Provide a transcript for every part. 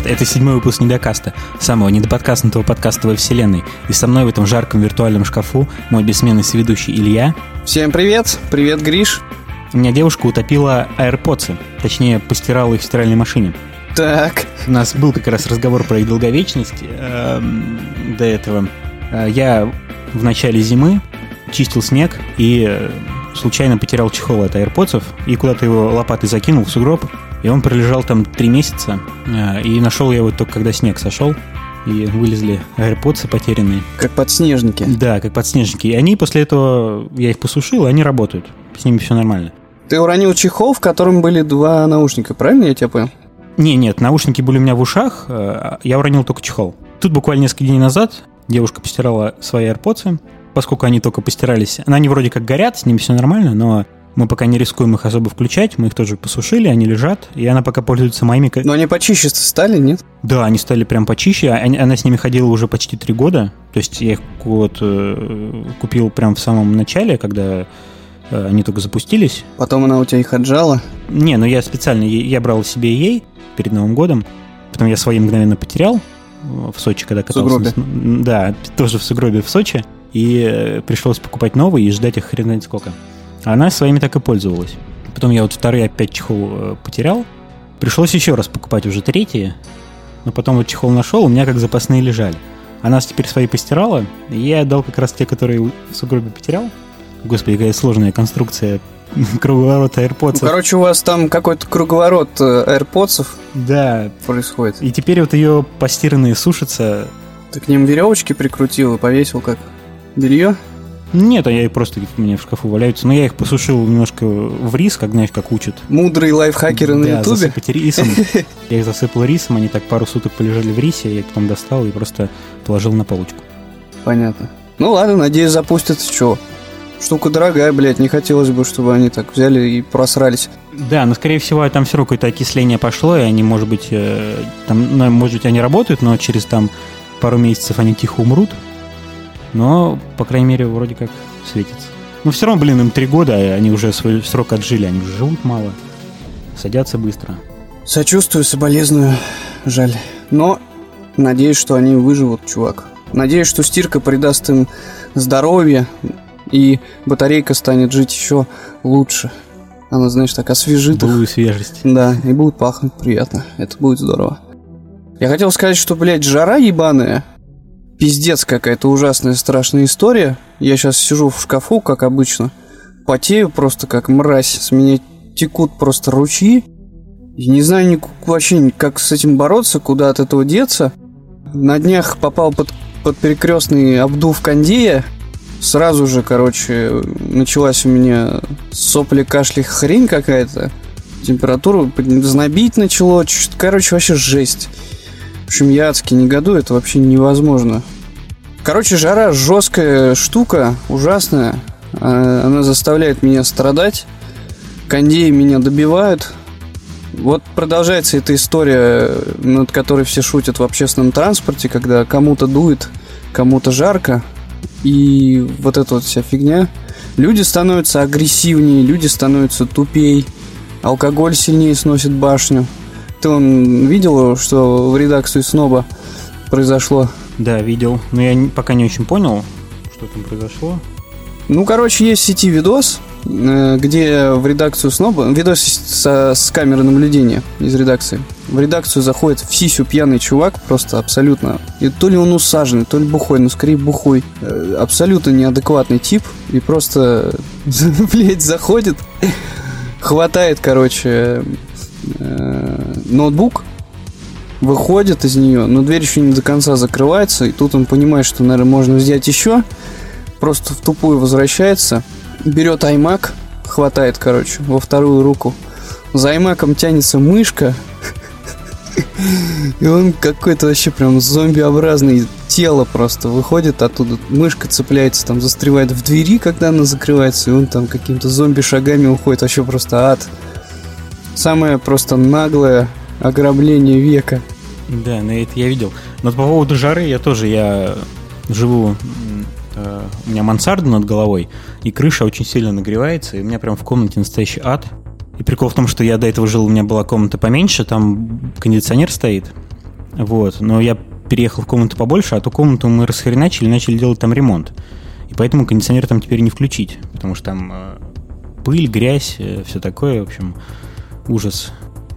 привет! Это седьмой выпуск Недокаста, самого недоподкастного подкаста во вселенной. И со мной в этом жарком виртуальном шкафу мой бессменный соведущий Илья. Всем привет! Привет, Гриш! У меня девушка утопила AirPods, точнее, постирала их в стиральной машине. Так. У нас был как раз разговор про их долговечность э, до этого. Э, я в начале зимы чистил снег и э, случайно потерял чехол от AirPods и куда-то его лопатой закинул в сугроб. И он пролежал там три месяца. Э, и нашел я его только когда снег сошел. И вылезли AirPods потерянные. Как подснежники. Да, как подснежники. И они после этого, я их посушил, и они работают. С ними все нормально. Ты уронил чехол, в котором были два наушника, правильно я тебя понял? Не, нет, наушники были у меня в ушах, э, я уронил только чехол. Тут буквально несколько дней назад девушка постирала свои AirPods, поскольку они только постирались. Они вроде как горят, с ними все нормально, но мы пока не рискуем их особо включать, мы их тоже посушили, они лежат, и она пока пользуется моими... Но они почище стали, нет? Да, они стали прям почище, они, она с ними ходила уже почти три года, то есть я их вот э, купил прям в самом начале, когда э, они только запустились. Потом она у тебя их отжала? Не, ну я специально, я брал себе ей перед Новым годом, потом я свои мгновенно потерял в Сочи, когда катался. В сугробе? Да, тоже в сугробе в Сочи, и э, пришлось покупать новые и ждать их хрен знает сколько. Она своими так и пользовалась. Потом я вот вторые опять чехол э, потерял. Пришлось еще раз покупать уже третьи. Но потом вот чехол нашел, у меня как запасные лежали. Она теперь свои постирала, и я отдал как раз те, которые в сугробе потерял. Господи, какая сложная конструкция круговорота AirPods. Ну, короче, у вас там какой-то круговорот э, AirPods да. происходит. И теперь вот ее постиранные сушатся. Ты к ним веревочки прикрутил и повесил как белье? Нет, а я и просто у меня в шкафу валяются. Но я их посушил немножко в рис, как знаешь, как учат. Мудрые лайфхакеры на да, ютубе? засыпать рисом. Я их засыпал рисом, они так пару суток полежали в рисе, я их потом достал и просто положил на полочку. Понятно. Ну ладно, надеюсь, запустится. Чего? Штука дорогая, блядь, не хотелось бы, чтобы они так взяли и просрались. Да, но скорее всего там все равно какое-то окисление пошло, и они, может быть, э, там, ну, может быть, они работают, но через там пару месяцев они тихо умрут. Но, по крайней мере, вроде как светится. Но все равно, блин, им три года, они уже свой срок отжили, они уже живут мало, садятся быстро. Сочувствую, соболезную, жаль. Но надеюсь, что они выживут, чувак. Надеюсь, что стирка придаст им здоровье, и батарейка станет жить еще лучше. Она, знаешь, так освежит Былую свежесть. Да, и будет пахнуть приятно. Это будет здорово. Я хотел сказать, что, блядь, жара ебаная. Пиздец какая-то ужасная, страшная история. Я сейчас сижу в шкафу, как обычно. Потею просто как мразь. С меня текут просто ручьи. И не знаю ни, вообще, как с этим бороться, куда от этого деться. На днях попал под, под перекрестный обдув кондея сразу же, короче, началась у меня сопли, кашли, хрень какая-то. Температуру знобить начало. Короче, вообще жесть. Общем, я адски негодую, это вообще невозможно. Короче, жара жесткая штука, ужасная. А, она заставляет меня страдать. Кондеи меня добивают. Вот продолжается эта история, над которой все шутят в общественном транспорте, когда кому-то дует, кому-то жарко и вот эта вот вся фигня. Люди становятся агрессивнее, люди становятся тупей, алкоголь сильнее сносит башню. Ты он видел, что в редакции Сноба произошло? Да, видел. Но я пока не очень понял, что там произошло. Ну, короче, есть в сети видос, Э, где в редакцию Сноба, видос со, с камеры наблюдения из редакции, в редакцию заходит в сисю пьяный чувак, просто абсолютно, и то ли он усаженный, то ли бухой, но скорее бухой, э, абсолютно неадекватный тип, и просто, блядь, заходит, хватает, короче, э, ноутбук, выходит из нее, но дверь еще не до конца закрывается, и тут он понимает, что, наверное, можно взять еще, просто в тупую возвращается, берет iMac, хватает, короче, во вторую руку. За iMac тянется мышка, и он какой-то вообще прям зомбиобразный тело просто выходит оттуда. Мышка цепляется, там застревает в двери, когда она закрывается, и он там какими-то зомби-шагами уходит. Вообще просто ад. Самое просто наглое ограбление века. Да, на это я видел. Но по поводу жары я тоже, я живу Э, у меня мансарда над головой, и крыша очень сильно нагревается, и у меня прям в комнате настоящий ад. И прикол в том, что я до этого жил, у меня была комната поменьше, там кондиционер стоит, Вот, но я переехал в комнату побольше, а ту комнату мы расхреначили начали делать там ремонт. И поэтому кондиционер там теперь не включить, потому что там э, пыль, грязь, э, все такое, в общем, ужас.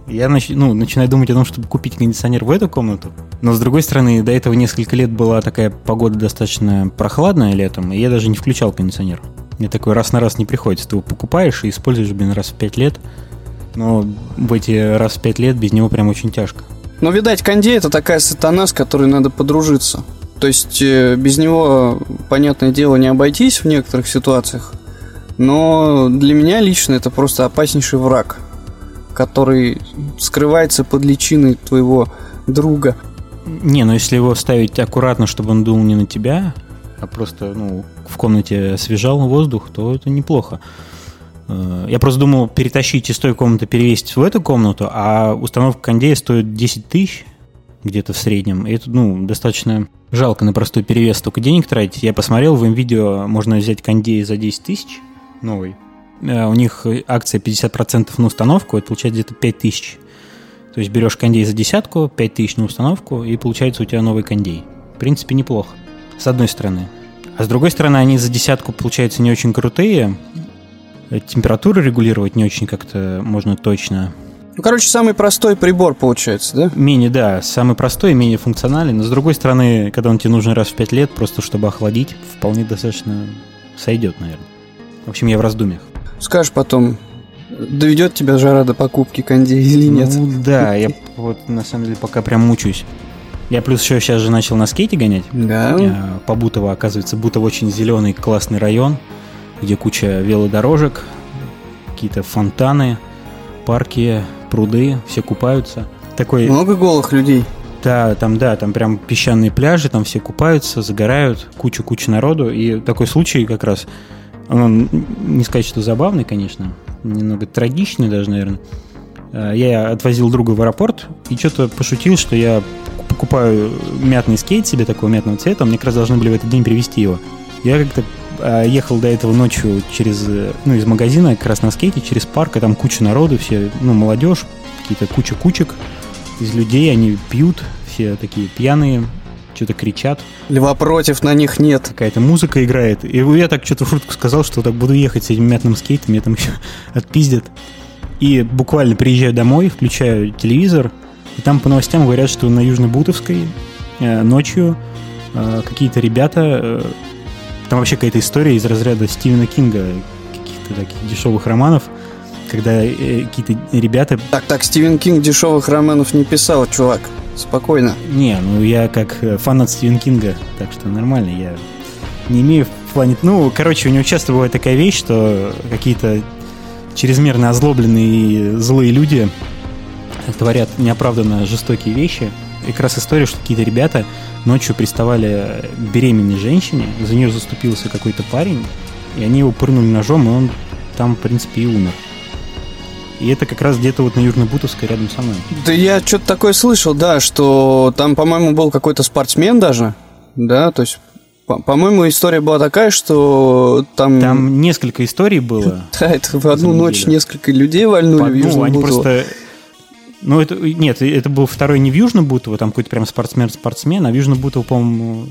Я нач, ну, начинаю думать о том, чтобы купить кондиционер в эту комнату. Но, с другой стороны, до этого несколько лет была такая погода достаточно прохладная летом, и я даже не включал кондиционер. Мне такой раз на раз не приходится. Ты его покупаешь и используешь, блин, раз в пять лет. Но в эти раз в пять лет без него прям очень тяжко. Ну, видать, кондей это такая сатана, с которой надо подружиться. То есть э, без него, понятное дело, не обойтись в некоторых ситуациях. Но для меня лично это просто опаснейший враг, который скрывается под личиной твоего друга. Не, но если его ставить аккуратно, чтобы он дул не на тебя, а просто ну, в комнате освежал воздух, то это неплохо. Э, я просто думал перетащить из той комнаты, перевесить в эту комнату, а установка кондея стоит 10 тысяч где-то в среднем. И это, ну, достаточно жалко на простой перевес столько денег тратить. Я посмотрел, в видео можно взять кондей за 10 тысяч новый. Э, у них акция 50% на установку, это получается где-то 5 тысяч. То есть берешь кондей за десятку, 5 тысяч на установку, и получается у тебя новый кондей. В принципе, неплохо. С одной стороны. А с другой стороны, они за десятку, получается, не очень крутые. Температуру регулировать не очень как-то можно точно. Ну, короче, самый простой прибор получается, да? Менее, да, самый простой, менее функциональный. Но с другой стороны, когда он тебе нужен раз в пять лет, просто чтобы охладить, вполне достаточно сойдет, наверное. В общем, я в раздумьях. Скажешь потом, доведет тебя жара до покупки кондей или нет? Ну да, я вот на самом деле пока прям мучаюсь. Я плюс еще сейчас же начал на скейте гонять. Да. Э, по Бутово, оказывается, Бутово очень зеленый, классный район, где куча велодорожек, какие-то фонтаны, парки, пруды, все купаются. Такой... Много голых людей. Да, там, да, там прям песчаные пляжи, там все купаются, загорают, куча-куча народу. И такой случай как раз, он, не сказать, что забавный, конечно, немного трагичный даже, наверное. Э, я отвозил друга в аэропорт и что-то пошутил, что я покупаю мятный скейт себе такого мятного цвета, мне как раз должны были в этот день привезти его. Я как-то э, ехал до этого ночью через, ну, из магазина как раз на скейте, через парк, и там куча народу, все, ну, молодежь, какие-то куча кучек из людей, они пьют, все такие пьяные, что-то кричат. Льва против на них нет. Какая-то музыка играет. И я так что-то шутку сказал, что так буду ехать с этим мятным скейтом, меня там еще отпиздят. И буквально приезжаю домой, включаю телевизор, и там по новостям говорят, что на Южно-Бутовской э, ночью э, какие-то ребята... Э, там вообще какая-то история из разряда Стивена Кинга, каких-то таких дешевых романов, когда э, какие-то ребята... Так, так, Стивен Кинг дешевых романов не писал, чувак. Спокойно. Не, ну я как э, фанат Стивен Кинга, так что нормально, я не имею в плане... Ну, короче, у него часто бывает такая вещь, что какие-то чрезмерно озлобленные злые люди творят неоправданно жестокие вещи. И как раз история, что какие-то ребята ночью приставали к беременной женщине, за нее заступился какой-то парень, и они его пырнули ножом, и он там, в принципе, и умер. И это как раз где-то вот на Южно-Бутовской рядом со мной. Да я что-то такое слышал, да, что там, по-моему, был какой-то спортсмен даже, да, то есть по-моему, история была такая, что там... Там несколько историй было. Да, это в одну ночь несколько людей вальнули в Южном они просто... Ну, это... Нет, это был второй не в Южном Бутово, там какой-то прям спортсмен-спортсмен, а в Южном Бутово, по-моему...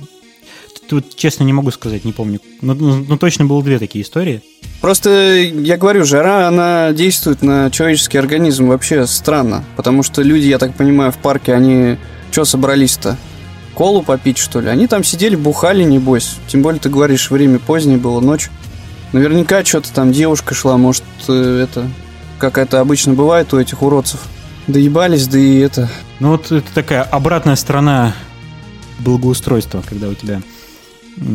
Тут, честно, не могу сказать, не помню. Но, но, но точно было две такие истории. Просто, я говорю, жара, она действует на человеческий организм вообще странно. Потому что люди, я так понимаю, в парке, они... Что собрались-то? колу попить, что ли. Они там сидели, бухали, небось. Тем более, ты говоришь, время позднее было, ночь. Наверняка что-то там девушка шла, может, э, это... Как это обычно бывает у этих уродцев. Доебались, да и это... Ну вот это такая обратная сторона благоустройства, когда у тебя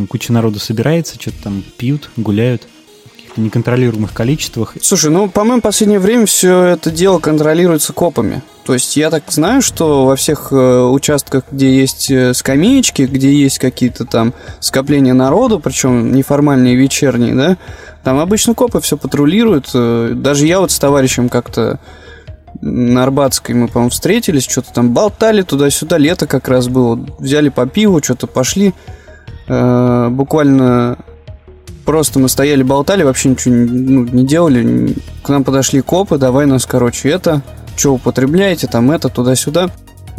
куча народу собирается, что-то там пьют, гуляют каких-то неконтролируемых количествах. Слушай, ну, по-моему, в последнее время все это дело контролируется копами. То есть я так знаю, что во всех э, участках, где есть э, скамеечки, где есть какие-то там скопления народу, причем неформальные вечерние, да, там обычно копы все патрулируют. Э, даже я вот с товарищем как-то на Арбатской мы, по-моему, встретились, что-то там болтали туда-сюда, лето как раз было, взяли по пиву, что-то пошли. Э, буквально просто мы стояли, болтали, вообще ничего ну, не делали. К нам подошли копы, давай нас, короче, это, что употребляете, там это, туда-сюда.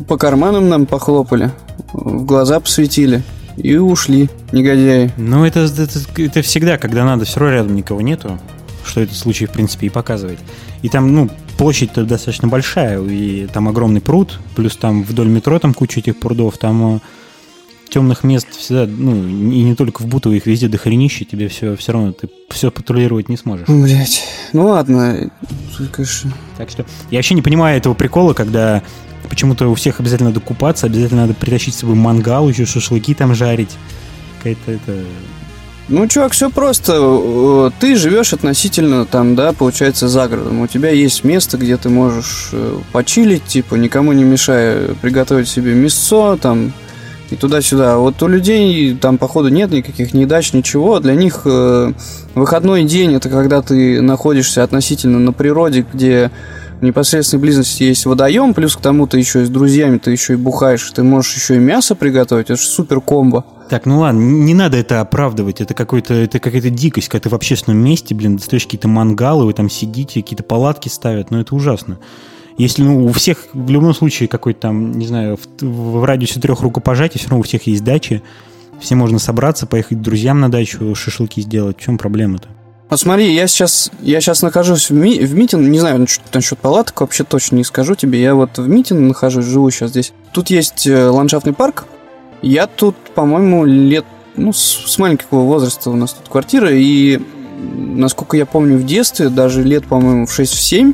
по карманам нам похлопали, в глаза посветили и ушли, негодяи. Ну, это, это, это всегда, когда надо, все равно рядом никого нету, что этот случай, в принципе, и показывает. И там, ну, площадь-то достаточно большая, и там огромный пруд, плюс там вдоль метро там куча этих прудов, там э, темных мест всегда, ну, и не только в Бутово, их везде дохренище, тебе все, все равно, ты все патрулировать не сможешь. Блять, ну ладно, конечно. Так что я вообще не понимаю этого прикола, когда почему-то у всех обязательно надо купаться, обязательно надо притащить с собой мангал, еще шашлыки там жарить. Какая-то это... Ну, чувак, все просто. Ты живешь относительно там, да, получается, за городом. У тебя есть место, где ты можешь э, почилить, типа, никому не мешая приготовить себе мясо, там, и туда-сюда. Вот у людей там, походу, нет никаких недач, ничего. Для них э, выходной день это когда ты находишься относительно на природе, где в непосредственной близости есть водоем, плюс к тому ты еще с друзьями, ты еще и бухаешь, ты можешь еще и мясо приготовить, это же супер комбо. Так, ну ладно, не надо это оправдывать, это какой-то, это какая-то дикость, когда ты в общественном месте, блин, достаешь какие-то мангалы, вы там сидите, какие-то палатки ставят, ну это ужасно. Если ну, у всех в любом случае какой-то там, не знаю, в, в радиусе трех рукопожатий, все равно у всех есть дачи, все можно собраться, поехать к друзьям на дачу, шашлыки сделать. В чем проблема-то? Вот смотри, я сейчас, я сейчас нахожусь в, ми, в митинг, не знаю насчет, насчет палаток, вообще точно не скажу тебе. Я вот в митинг нахожусь, живу сейчас здесь. Тут есть э, ландшафтный парк. Я тут, по-моему, лет, ну, с, с маленького возраста у нас тут квартира, и, насколько я помню, в детстве, даже лет, по-моему, в 6-7,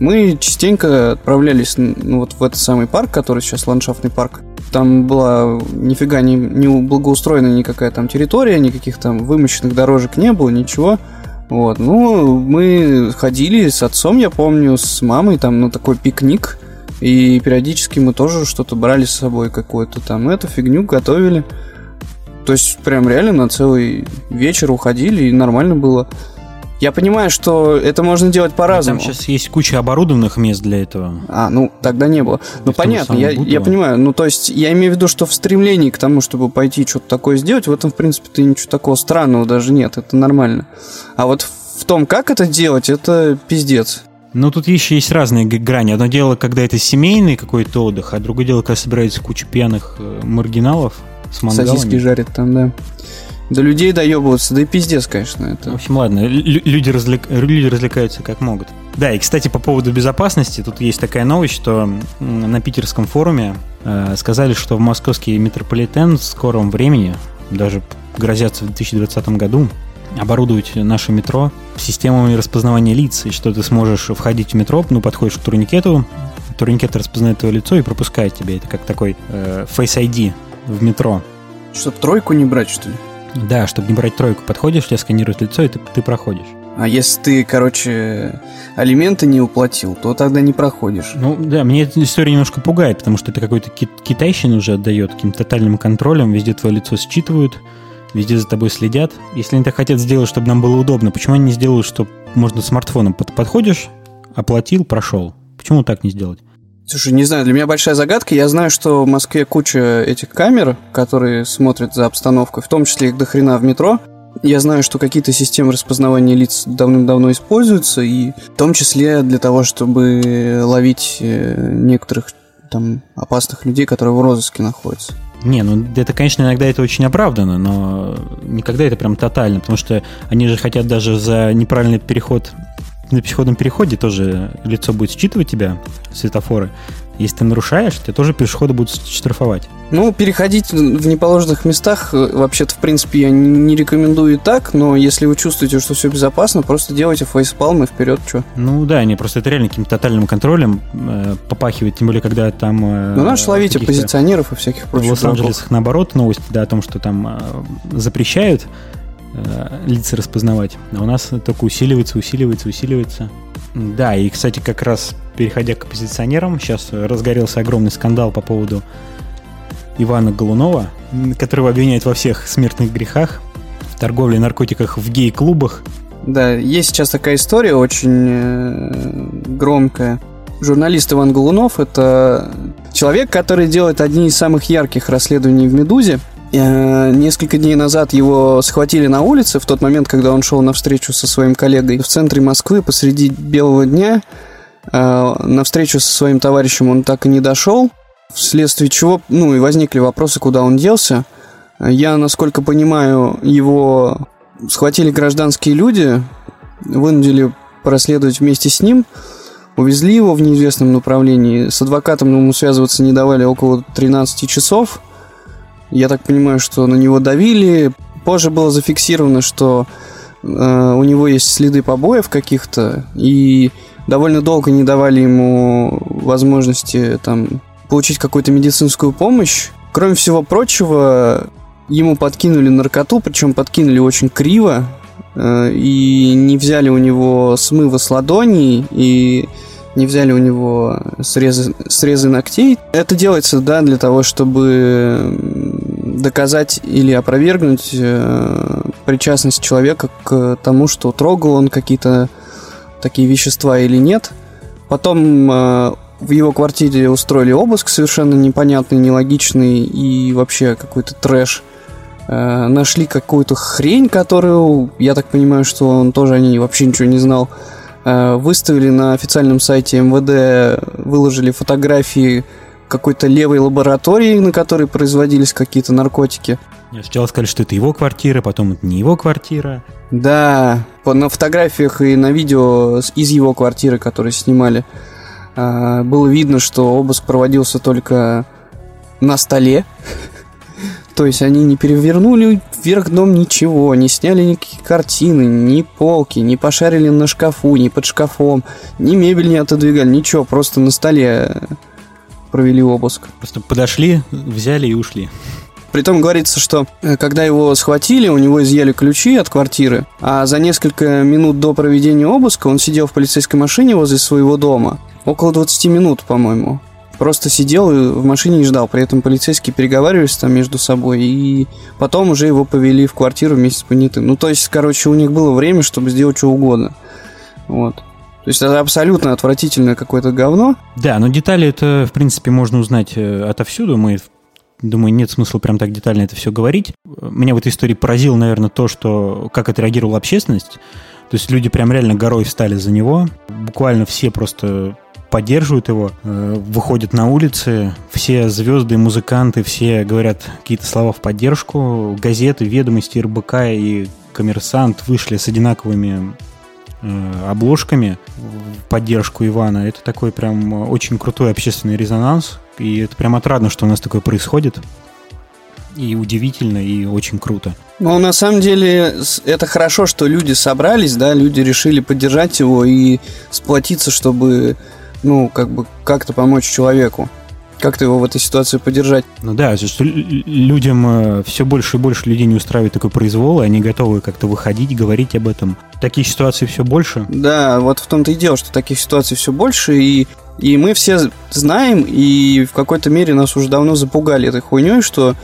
мы частенько отправлялись ну, вот в этот самый парк, который сейчас ландшафтный парк. Там была нифига не, не благоустроена никакая там территория, никаких там вымощенных дорожек не было, ничего. Вот, ну, мы ходили с отцом, я помню, с мамой там на такой пикник, и периодически мы тоже что-то брали с собой какое-то там, эту фигню готовили. То есть прям реально на целый вечер уходили, и нормально было. Я понимаю, что это можно делать по-разному. Там сейчас есть куча оборудованных мест для этого. А, ну, тогда не было. Ну, понятно, я, я понимаю. Ну, то есть, я имею в виду, что в стремлении к тому, чтобы пойти что-то такое сделать, в этом, в принципе, ты ничего такого странного даже нет. Это нормально. А вот в том, как это делать, это пиздец. Ну, тут еще есть разные грани. Одно дело, когда это семейный какой-то отдых, а другое дело, когда собирается куча пьяных э, маргиналов с мангалами. Сосиски жарят там, да. До людей доебываться, да и пиздец, конечно. Это... В общем, ладно, люди, развлек... люди развлекаются как могут. Да, и, кстати, по поводу безопасности, тут есть такая новость, что на питерском форуме э, сказали, что в московский метрополитен в скором времени, даже грозятся в 2020 году, оборудовать наше метро системами распознавания лиц, и что ты сможешь входить в метро, ну, подходишь к турникету, турникет распознает твое лицо и пропускает тебя. Это как такой э, Face ID в метро. Чтоб тройку не брать, что ли? Да, чтобы не брать тройку, подходишь, тебя сканируют лицо, и ты, ты проходишь. А если ты, короче, алименты не уплатил, то тогда не проходишь. Ну да, мне эта история немножко пугает, потому что это какой-то кит китайщин уже отдает каким-то тотальным контролем, везде твое лицо считывают, везде за тобой следят. Если они так хотят сделать, чтобы нам было удобно, почему они не сделают, что можно смартфоном под подходишь, оплатил, прошел? Почему так не сделать? Слушай, не знаю, для меня большая загадка. Я знаю, что в Москве куча этих камер, которые смотрят за обстановкой, в том числе их до хрена в метро. Я знаю, что какие-то системы распознавания лиц давным-давно используются, и в том числе для того, чтобы ловить э, некоторых там опасных людей, которые в розыске находятся. Не, ну это, конечно, иногда это очень оправдано, но никогда это прям тотально, потому что они же хотят даже за неправильный переход на пешеходном переходе тоже лицо будет считывать тебя, светофоры. Если ты нарушаешь, тебя тоже пешеходы будут штрафовать. Ну, переходить в неположенных местах, э, вообще-то, в принципе, я не рекомендую так, но если вы чувствуете, что все безопасно, просто делайте фейспалм и вперед, что. Ну да, не, просто это реально каким-то тотальным контролем э, попахивает, тем более, когда там... Э, ну, наш ловить оппозиционеров и всяких прочих В Лос-Анджелесах, наоборот, новости, да, о том, что там э, запрещают лица распознавать. А у нас только усиливается, усиливается, усиливается. Да, и, кстати, как раз переходя к оппозиционерам, сейчас разгорелся огромный скандал по поводу Ивана Голунова, которого обвиняют во всех смертных грехах, в торговле наркотиках в гей-клубах. Да, есть сейчас такая история очень э, громкая. Журналист Иван Голунов – это человек, который делает одни из самых ярких расследований в «Медузе», Э, несколько дней назад его схватили на улице в тот момент, когда он шел на встречу со своим коллегой в центре Москвы посреди белого дня. Э, на встречу со своим товарищем он так и не дошел. вследствие чего, ну, и возникли вопросы, куда он делся. Я, насколько понимаю, его схватили гражданские люди, вынудили проследовать вместе с ним, увезли его в неизвестном направлении. С адвокатом ему связываться не давали около 13 часов. Я так понимаю, что на него давили. Позже было зафиксировано, что э, у него есть следы побоев каких-то, и довольно долго не давали ему возможности там получить какую-то медицинскую помощь. Кроме всего прочего, ему подкинули наркоту, причем подкинули очень криво, э, и не взяли у него смыва с ладоней, и не взяли у него срезы, срезы ногтей. Это делается, да, для того, чтобы доказать или опровергнуть э, причастность человека к тому, что трогал он какие-то такие вещества или нет. Потом э, в его квартире устроили обыск совершенно непонятный, нелогичный и вообще какой-то трэш. Э, нашли какую-то хрень, которую, я так понимаю, что он тоже о ней вообще ничего не знал. Выставили на официальном сайте МВД, выложили фотографии какой-то левой лаборатории, на которой производились какие-то наркотики. Я сначала сказали, что это его квартира, потом это не его квартира. Да, на фотографиях и на видео из его квартиры, которые снимали, а, было видно, что обыск проводился только на столе. То есть они не перевернули вверх дном ничего, не сняли никакие картины, ни полки, не пошарили на шкафу, ни под шкафом, ни мебель не отодвигали, ничего, просто на столе провели обыск. Просто подошли, взяли и ушли. Притом говорится, что э, когда его схватили, у него изъяли ключи от квартиры, а за несколько минут до проведения обыска он сидел в полицейской машине возле своего дома. Около 20 минут, по-моему. Просто сидел в машине и ждал. При этом полицейские переговаривались там между собой. И потом уже его повели в квартиру вместе с понятым. Ну, то есть, короче, у них было время, чтобы сделать что угодно. Вот. То есть это абсолютно отвратительное какое-то говно. Да, но детали это, в принципе, можно узнать э, отовсюду. Мы Думаю, нет смысла прям так детально это все говорить. Меня в этой истории поразило, наверное, то, что как отреагировала общественность. То есть люди прям реально горой встали за него. Буквально все просто поддерживают его, э, выходят на улицы, все звезды, музыканты, все говорят какие-то слова в поддержку. Газеты, ведомости, РБК и Коммерсант вышли с одинаковыми обложками в поддержку Ивана. Это такой прям очень крутой общественный резонанс. И это прям отрадно, что у нас такое происходит. И удивительно, и очень круто. Ну, на самом деле, это хорошо, что люди собрались, да, люди решили поддержать его и сплотиться, чтобы, ну, как бы, как-то помочь человеку. Как-то его в этой ситуации поддержать? Ну да, что людям э, все больше и больше людей не устраивает такой произвол, и они готовы как-то выходить, говорить об этом. Таких ситуаций все больше. Да, вот в том-то и дело, что таких ситуаций все больше, и и мы все знаем, и в какой-то мере нас уже давно запугали этой хуйней, что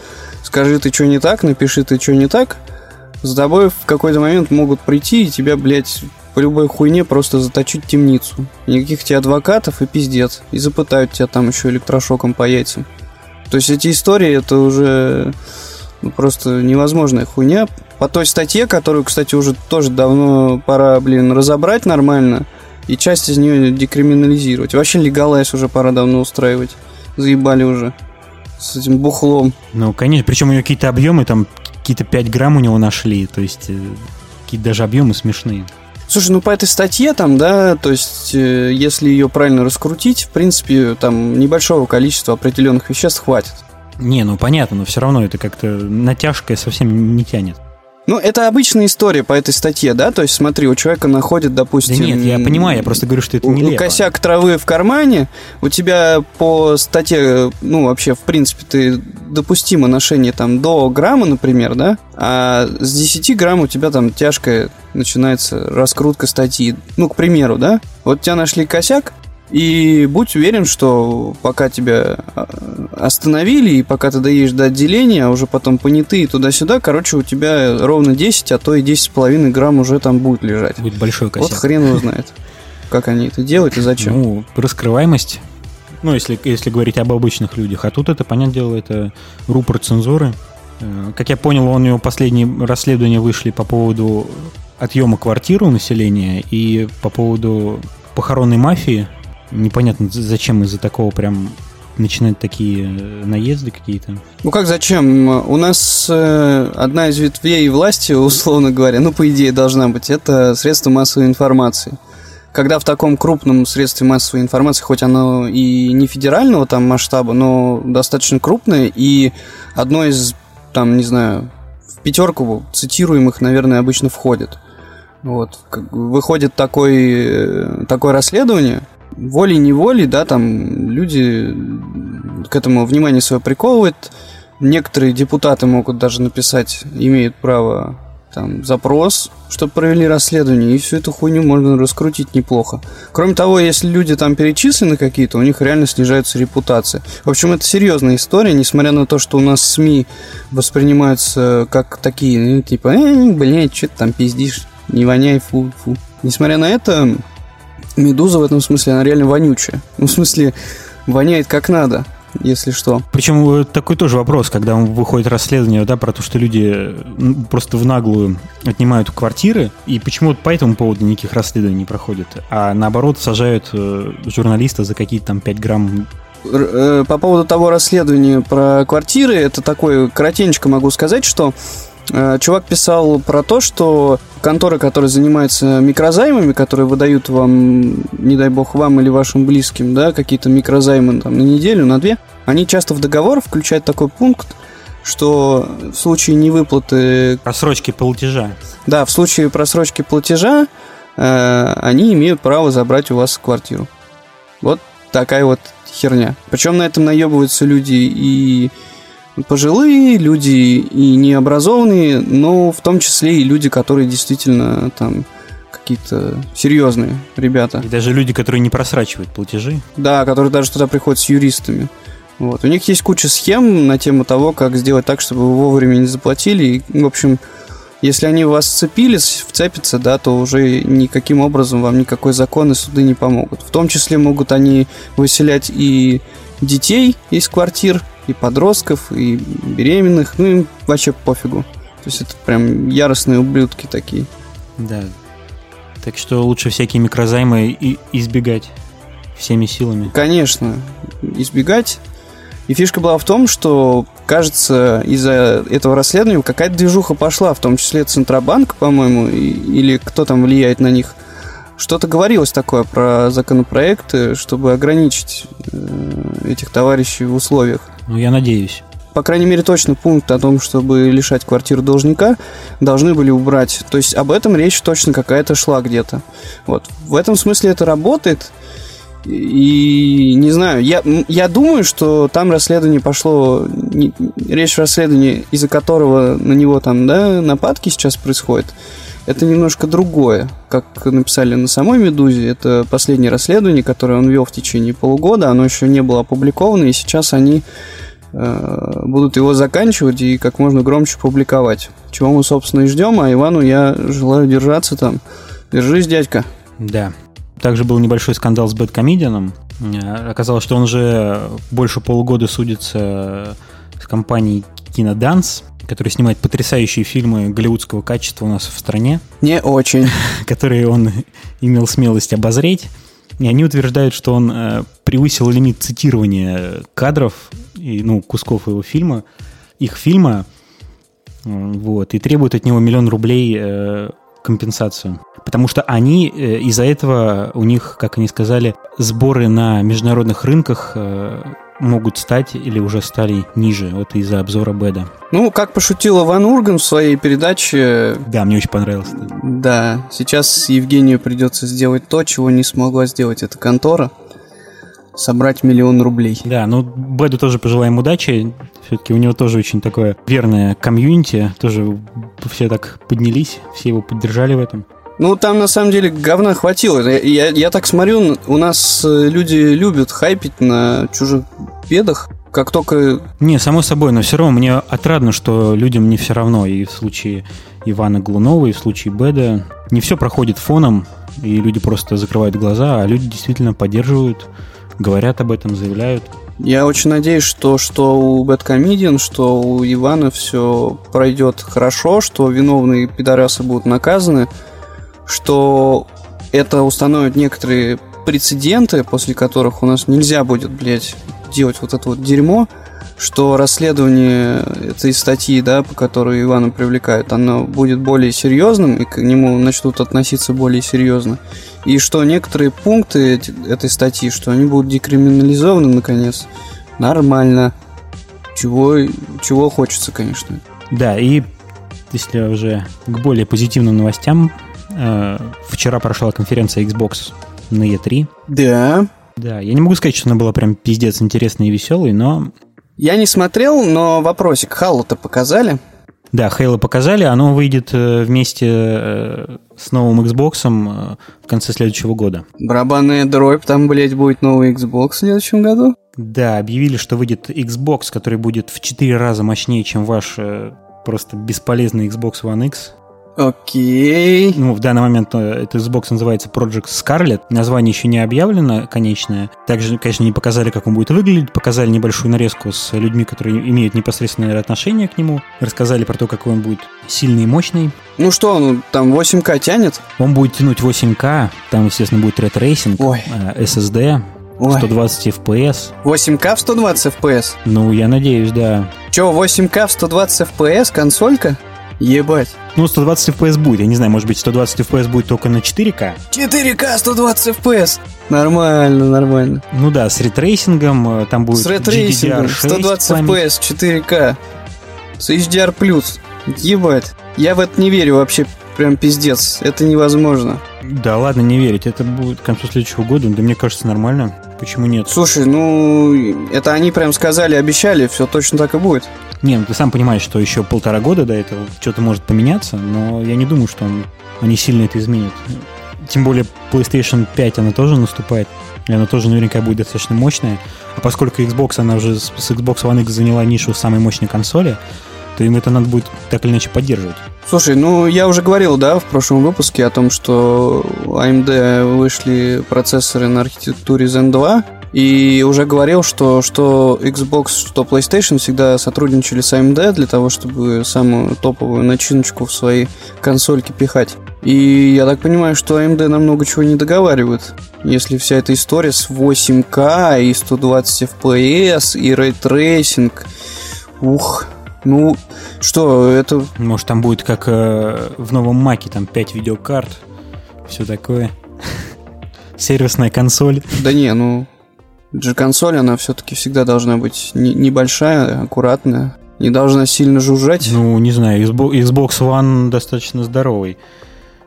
скажи ты что не так, напиши ты что не так, за тобой в какой-то момент могут прийти и тебя, блядь, по любой хуйне просто заточить темницу. Никаких тебе адвокатов и пиздец. И запытают тебя там еще электрошоком по яйцам. То есть эти истории, это уже ну, просто невозможная хуйня. По той статье, которую, кстати, уже тоже давно пора, блин, разобрать нормально – и часть из нее декриминализировать. Вообще легалайз уже пора давно устраивать. Заебали уже с этим бухлом. Ну, конечно, причем у нее какие-то объемы, там какие-то 5 грамм у него нашли, то есть э, какие-то даже объемы смешные. Слушай, ну по этой статье там, да, то есть э, если ее правильно раскрутить, в принципе, там небольшого количества определенных веществ хватит. Не, ну понятно, но все равно это как-то натяжкой совсем не тянет. Ну, это обычная история по этой статье, да? То есть, смотри, у человека находит, допустим... Да нет, я понимаю, я просто говорю, что это нелепо. Косяк травы в кармане, у тебя по статье, ну, вообще, в принципе, ты допустимо ношение там до грамма, например, да? А с 10 грамм у тебя там тяжкая начинается раскрутка статьи. Ну, к примеру, да? Вот тебя нашли косяк, и будь уверен, что пока тебя а, остановили, и пока ты доедешь до отделения, а уже потом понятые туда-сюда, короче, у тебя ровно 10, а то и 10,5 грамм уже там будет лежать. Будет большой косяк. Вот хрен его знает, как они это делают и зачем. Ну, раскрываемость, ну, если, если говорить об обычных людях. А тут это, понятное дело, это рупор цензуры. Э, как я понял, у него последние расследования вышли по поводу отъема квартиры у населения и по поводу похоронной мафии, непонятно, зачем из-за такого прям начинать такие э, наезды какие-то. Ну как зачем? У нас э, одна из ветвей власти, условно говоря, ну по идее должна быть, это средство массовой информации. Когда в таком крупном средстве массовой информации, хоть оно и не федерального там масштаба, но достаточно крупное, и одно из, там, не знаю, в пятерку цитируемых, наверное, обычно входит. Вот. Выходит такой, э, такое расследование, волей-неволей, да, там люди к этому внимание свое приковывают. Некоторые депутаты могут даже написать, имеют право там запрос, чтобы провели расследование, и всю эту хуйню можно раскрутить неплохо. Кроме того, если люди там перечислены какие-то, у них реально снижается репутация. В общем, это серьезная история, несмотря на то, что у нас СМИ воспринимаются как такие, ну, типа, э, блядь, что ты там пиздишь, не воняй, фу, фу. Несмотря на это, Медуза в этом смысле, она реально вонючая. Ну, в смысле, воняет как надо если что. Причем э, такой тоже вопрос, когда выходит расследование да, про то, что люди просто в наглую отнимают квартиры, и почему вот по этому поводу никаких расследований не проходит, а наоборот сажают э, журналиста за какие-то там 5 грамм э, по поводу того расследования про квартиры, это такое коротенько могу сказать, что Э, чувак писал про то, что конторы, которые занимаются микрозаймами, которые выдают вам, не дай бог, вам или вашим близким, да, какие-то микрозаймы там, на неделю, на две, они часто в договор включают такой пункт, что в случае невыплаты... Просрочки платежа. Да, в случае просрочки платежа э, они имеют право забрать у вас квартиру. Вот такая вот херня. Причем на этом наебываются люди и пожилые люди и необразованные, но в том числе и люди, которые действительно там какие-то серьезные ребята. И даже люди, которые не просрачивают платежи. Да, которые даже туда приходят с юристами. Вот. У них есть куча схем на тему того, как сделать так, чтобы вы вовремя не заплатили. И, в общем, если они вас сцепились, вцепятся, да, то уже никаким образом вам никакой закон и суды не помогут. В том числе могут они выселять и детей из квартир, и подростков, и беременных, ну им вообще пофигу. То есть это прям яростные ублюдки такие. Да. Так что лучше всякие микрозаймы и избегать всеми силами. Конечно, избегать. И фишка была в том, что, кажется, из-за этого расследования какая-то движуха пошла, в том числе Центробанк, по-моему, или кто там влияет на них – что-то говорилось такое про законопроекты, чтобы ограничить э, этих товарищей в условиях. Ну, я надеюсь. По крайней мере, точно пункт о том, чтобы лишать квартиру должника, должны были убрать. То есть об этом речь точно какая-то шла где-то. Вот. В этом смысле это работает. И не знаю, я, я думаю, что там расследование пошло, не, речь в расследовании, из-за которого на него там, да, нападки сейчас происходят это немножко другое. Как написали на самой «Медузе», это последнее расследование, которое он вел в течение полугода, оно еще не было опубликовано, и сейчас они э, будут его заканчивать и как можно громче публиковать. Чего мы, собственно, и ждем, а Ивану я желаю держаться там. Держись, дядька. Да. Также был небольшой скандал с Бэткомедианом. Оказалось, что он же больше полугода судится с компанией Киноданс, который снимает потрясающие фильмы голливудского качества у нас в стране. Не очень. Которые он имел смелость обозреть. И они утверждают, что он э, превысил лимит цитирования кадров и ну, кусков его фильма, их фильма, вот, и требуют от него миллион рублей э, компенсацию. Потому что они э, из-за этого, у них, как они сказали, сборы на международных рынках э, могут стать или уже стали ниже, вот из-за обзора беда. Ну, как пошутил Иван Урган в своей передаче... Да, мне очень понравилось. Да, сейчас Евгению придется сделать то, чего не смогла сделать эта контора. Собрать миллион рублей. Да, ну Беду тоже пожелаем удачи. Все-таки у него тоже очень такое верное комьюнити. Тоже все так поднялись, все его поддержали в этом. Ну, там на самом деле говна хватило. Я, я, я так смотрю, у нас э, люди любят хайпить на чужих бедах. Как только... Не, само собой, но все равно мне отрадно, что людям не все равно. И в случае Ивана Глунова, и в случае Беда не все проходит фоном, и люди просто закрывают глаза, а люди действительно поддерживают, говорят об этом, заявляют. Я очень надеюсь, что, что у Бэткомедиан, что у Ивана все пройдет хорошо, что виновные пидорасы будут наказаны что это установит некоторые прецеденты, после которых у нас нельзя будет, блядь, делать вот это вот дерьмо, что расследование этой статьи, да, по которой Ивана привлекают, оно будет более серьезным, и к нему начнут относиться более серьезно. И что некоторые пункты этой статьи, что они будут декриминализованы, наконец, нормально. Чего, чего хочется, конечно. Да, и если уже к более позитивным новостям, вчера прошла конференция Xbox на E3. Да. Да, я не могу сказать, что она была прям пиздец интересной и веселой, но я не смотрел, но вопросик. Хало-то показали? Да, Halo показали, оно выйдет э, вместе э, с новым Xbox э, в конце следующего года. Барабанная дробь, там, блядь, будет новый Xbox в следующем году? Да, объявили, что выйдет Xbox, который будет в 4 раза мощнее, чем ваш просто бесполезный Xbox One X. Окей. Ну, в данный момент э, этот Xbox называется Project Scarlet. Название еще не объявлено, конечное. Также, конечно, не показали, как он будет выглядеть. Показали небольшую нарезку с людьми, которые имеют непосредственное отношение к нему. Рассказали про то, какой он будет сильный и мощный. Ну что, он там 8К тянет? Он будет тянуть 8К. Там, естественно, будет ретейсинг, SSD, Ой. 120 FPS. 8К в 120 FPS? Ну, я надеюсь, да. Че, 8К в 120 FPS консолька? Ебать. Ну, 120 FPS будет. Я не знаю, может быть, 120 FPS будет только на 4К? 4К 120 FPS. Нормально, нормально. Ну да, с ray tracing ом э, там будет С ray tracing ом 120 FPS, 4К. С HDR+. Ебать. Я в это не верю вообще прям пиздец. Это невозможно. Да ладно, не верить. Это будет к концу следующего года. Да мне кажется, нормально. Почему нет? Слушай, ну, это они прям сказали, обещали, все точно так и будет. Не, ну ты сам понимаешь, что еще полтора года до этого что-то может поменяться, но я не думаю, что он, они сильно это изменят. Тем более PlayStation 5, она тоже наступает, и она тоже наверняка будет достаточно мощная. А поскольку Xbox, она уже с Xbox One X заняла нишу самой мощной консоли, то им это надо будет так или иначе поддерживать. Слушай, ну я уже говорил, да, в прошлом выпуске о том, что AMD вышли процессоры на архитектуре Zen 2, и уже говорил, что что Xbox, что PlayStation всегда сотрудничали с AMD для того, чтобы самую топовую начиночку в свои консольки пихать. И я так понимаю, что AMD нам много чего не договаривает. Если вся эта история с 8К и 120 FPS и ray tracing, ух, ну, что, это... Может, там будет как э, в новом Маке, там 5 видеокарт, все такое. Сервисная консоль. Да не, ну, G-консоль, она все-таки всегда должна быть не, небольшая, аккуратная. Не должна сильно жужжать. Ну, не знаю, Xbox One достаточно здоровый.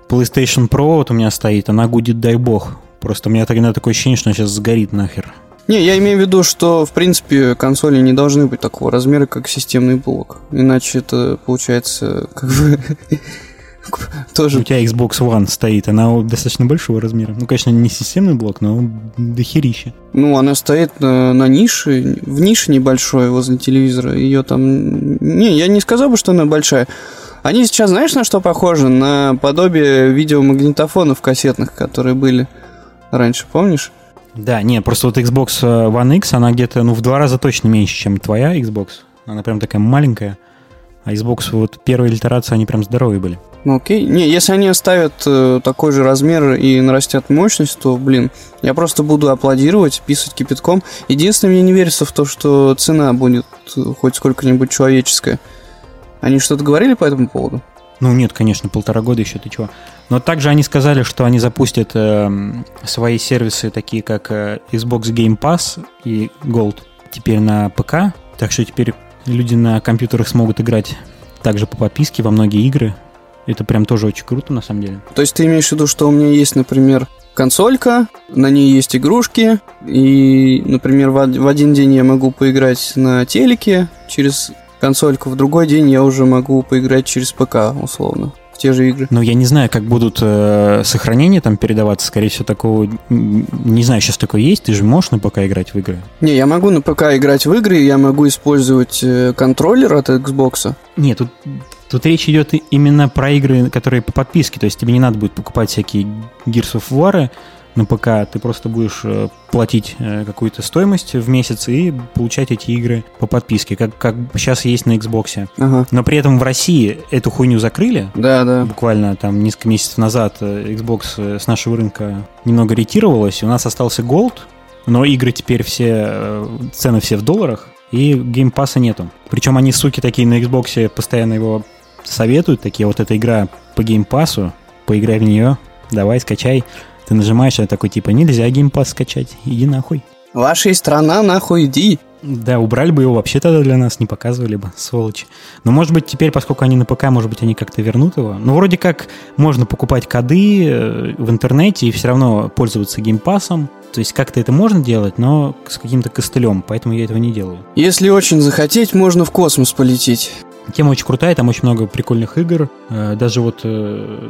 PlayStation Pro вот у меня стоит, она гудит, дай бог. Просто у меня тогда такое ощущение, что она сейчас сгорит нахер. Не, я имею в виду, что, в принципе, консоли не должны быть такого размера, как системный блок. Иначе это получается как бы тоже... У тебя Xbox One стоит, она достаточно большого размера. Ну, конечно, не системный блок, но дохерища. Ну, она стоит на, на нише, в нише небольшой возле телевизора. Ее там... Не, я не сказал бы, что она большая. Они сейчас, знаешь, на что похожи? На подобие видеомагнитофонов кассетных, которые были раньше, помнишь? Да, не, просто вот Xbox э, One X, она где-то, ну, в два раза точно меньше, чем твоя Xbox. Она прям такая маленькая. А Xbox вот первая итерация, они прям здоровые были. Ну окей. Не, если они оставят э, такой же размер и нарастят мощность, то, блин, я просто буду аплодировать, писать кипятком. Единственное, мне не верится в то, что цена будет э, хоть сколько-нибудь человеческая. Они что-то говорили по этому поводу? Ну нет, конечно, полтора года еще, ты чего. Но также они сказали, что они запустят э, свои сервисы, такие как э, Xbox Game Pass и Gold, теперь на ПК. Так что теперь люди на компьютерах смогут играть также по подписке во многие игры. Это прям тоже очень круто, на самом деле. То есть ты имеешь в виду, что у меня есть, например, консолька, на ней есть игрушки, и, например, в один день я могу поиграть на телеке через консольку, в другой день я уже могу поиграть через ПК, условно те же игры. Ну, я не знаю, как будут э, сохранения там передаваться. Скорее всего, такого... Не знаю, сейчас такое есть. Ты же можешь на ПК играть в игры? Не, я могу на ПК играть в игры, я могу использовать э, контроллер от Xbox. Нет, тут Тут речь идет именно про игры, которые по подписке. То есть тебе не надо будет покупать всякие Gears of War, на ПК, ты просто будешь э, платить э, какую-то стоимость в месяц и получать эти игры по подписке, как, как сейчас есть на Xbox. Ага. Но при этом в России эту хуйню закрыли. Да, да. Буквально там несколько месяцев назад э, Xbox с нашего рынка немного ретировалась, и у нас остался Gold, но игры теперь все, цены все в долларах, и Game Pass а нету. Причем они, суки, такие на Xbox постоянно его советуют, такие, вот эта игра по Game Pass у, поиграй в нее, давай, скачай. Ты нажимаешь, а такой, типа, нельзя Game Pass скачать, иди нахуй. Ваша страна, нахуй иди. Да, убрали бы его вообще тогда для нас, не показывали бы, сволочи. Но, может быть, теперь, поскольку они на ПК, может быть, они как-то вернут его. Ну, вроде как можно покупать коды э, в интернете и все равно пользоваться Game Pass ом. То есть как-то это можно делать, но с каким-то костылем, поэтому я этого не делаю. Если очень захотеть, можно в космос полететь. Тема очень крутая, там очень много прикольных игр. Э, даже вот э,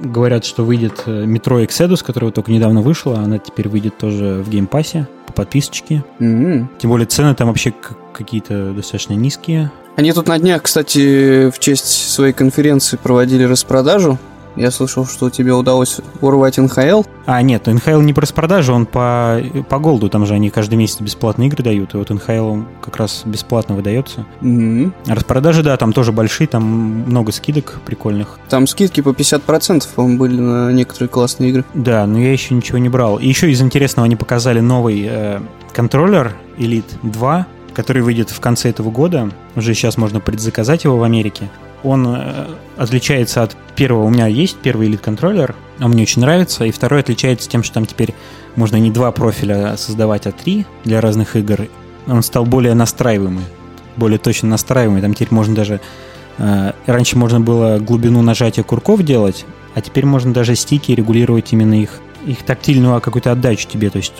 говорят, что выйдет Metro Exodus, которая только недавно вышла, она теперь выйдет тоже в Game Pass е по подписочке. М-м. Тем более цены там вообще какие-то достаточно низкие. Они тут на днях, кстати, в честь своей конференции проводили распродажу. Я слышал, что тебе удалось урвать НХЛ. А, нет, НХЛ не по распродаже, он по, по Gold у, там же они каждый месяц бесплатные игры дают, и вот НХЛ как раз бесплатно выдается. А распродажи, да, там тоже большие, там много скидок прикольных. Там скидки по 50%, по-моему, были на некоторые классные игры. Да, но я еще ничего не брал. И еще из интересного они показали новый э, контроллер Elite 2, который выйдет в конце этого года. Уже сейчас можно предзаказать его в Америке. Он э, отличается от первого. У меня есть первый Elite контроллер, он мне очень нравится. И второй отличается тем, что там теперь можно не два профиля создавать, а три для разных игр. Он стал более настраиваемый, более точно настраиваемый. Там теперь можно даже... э, раньше можно было глубину нажатия курков делать, а теперь можно даже стики регулировать именно их их тактильную а, какую-то отдачу тебе. То есть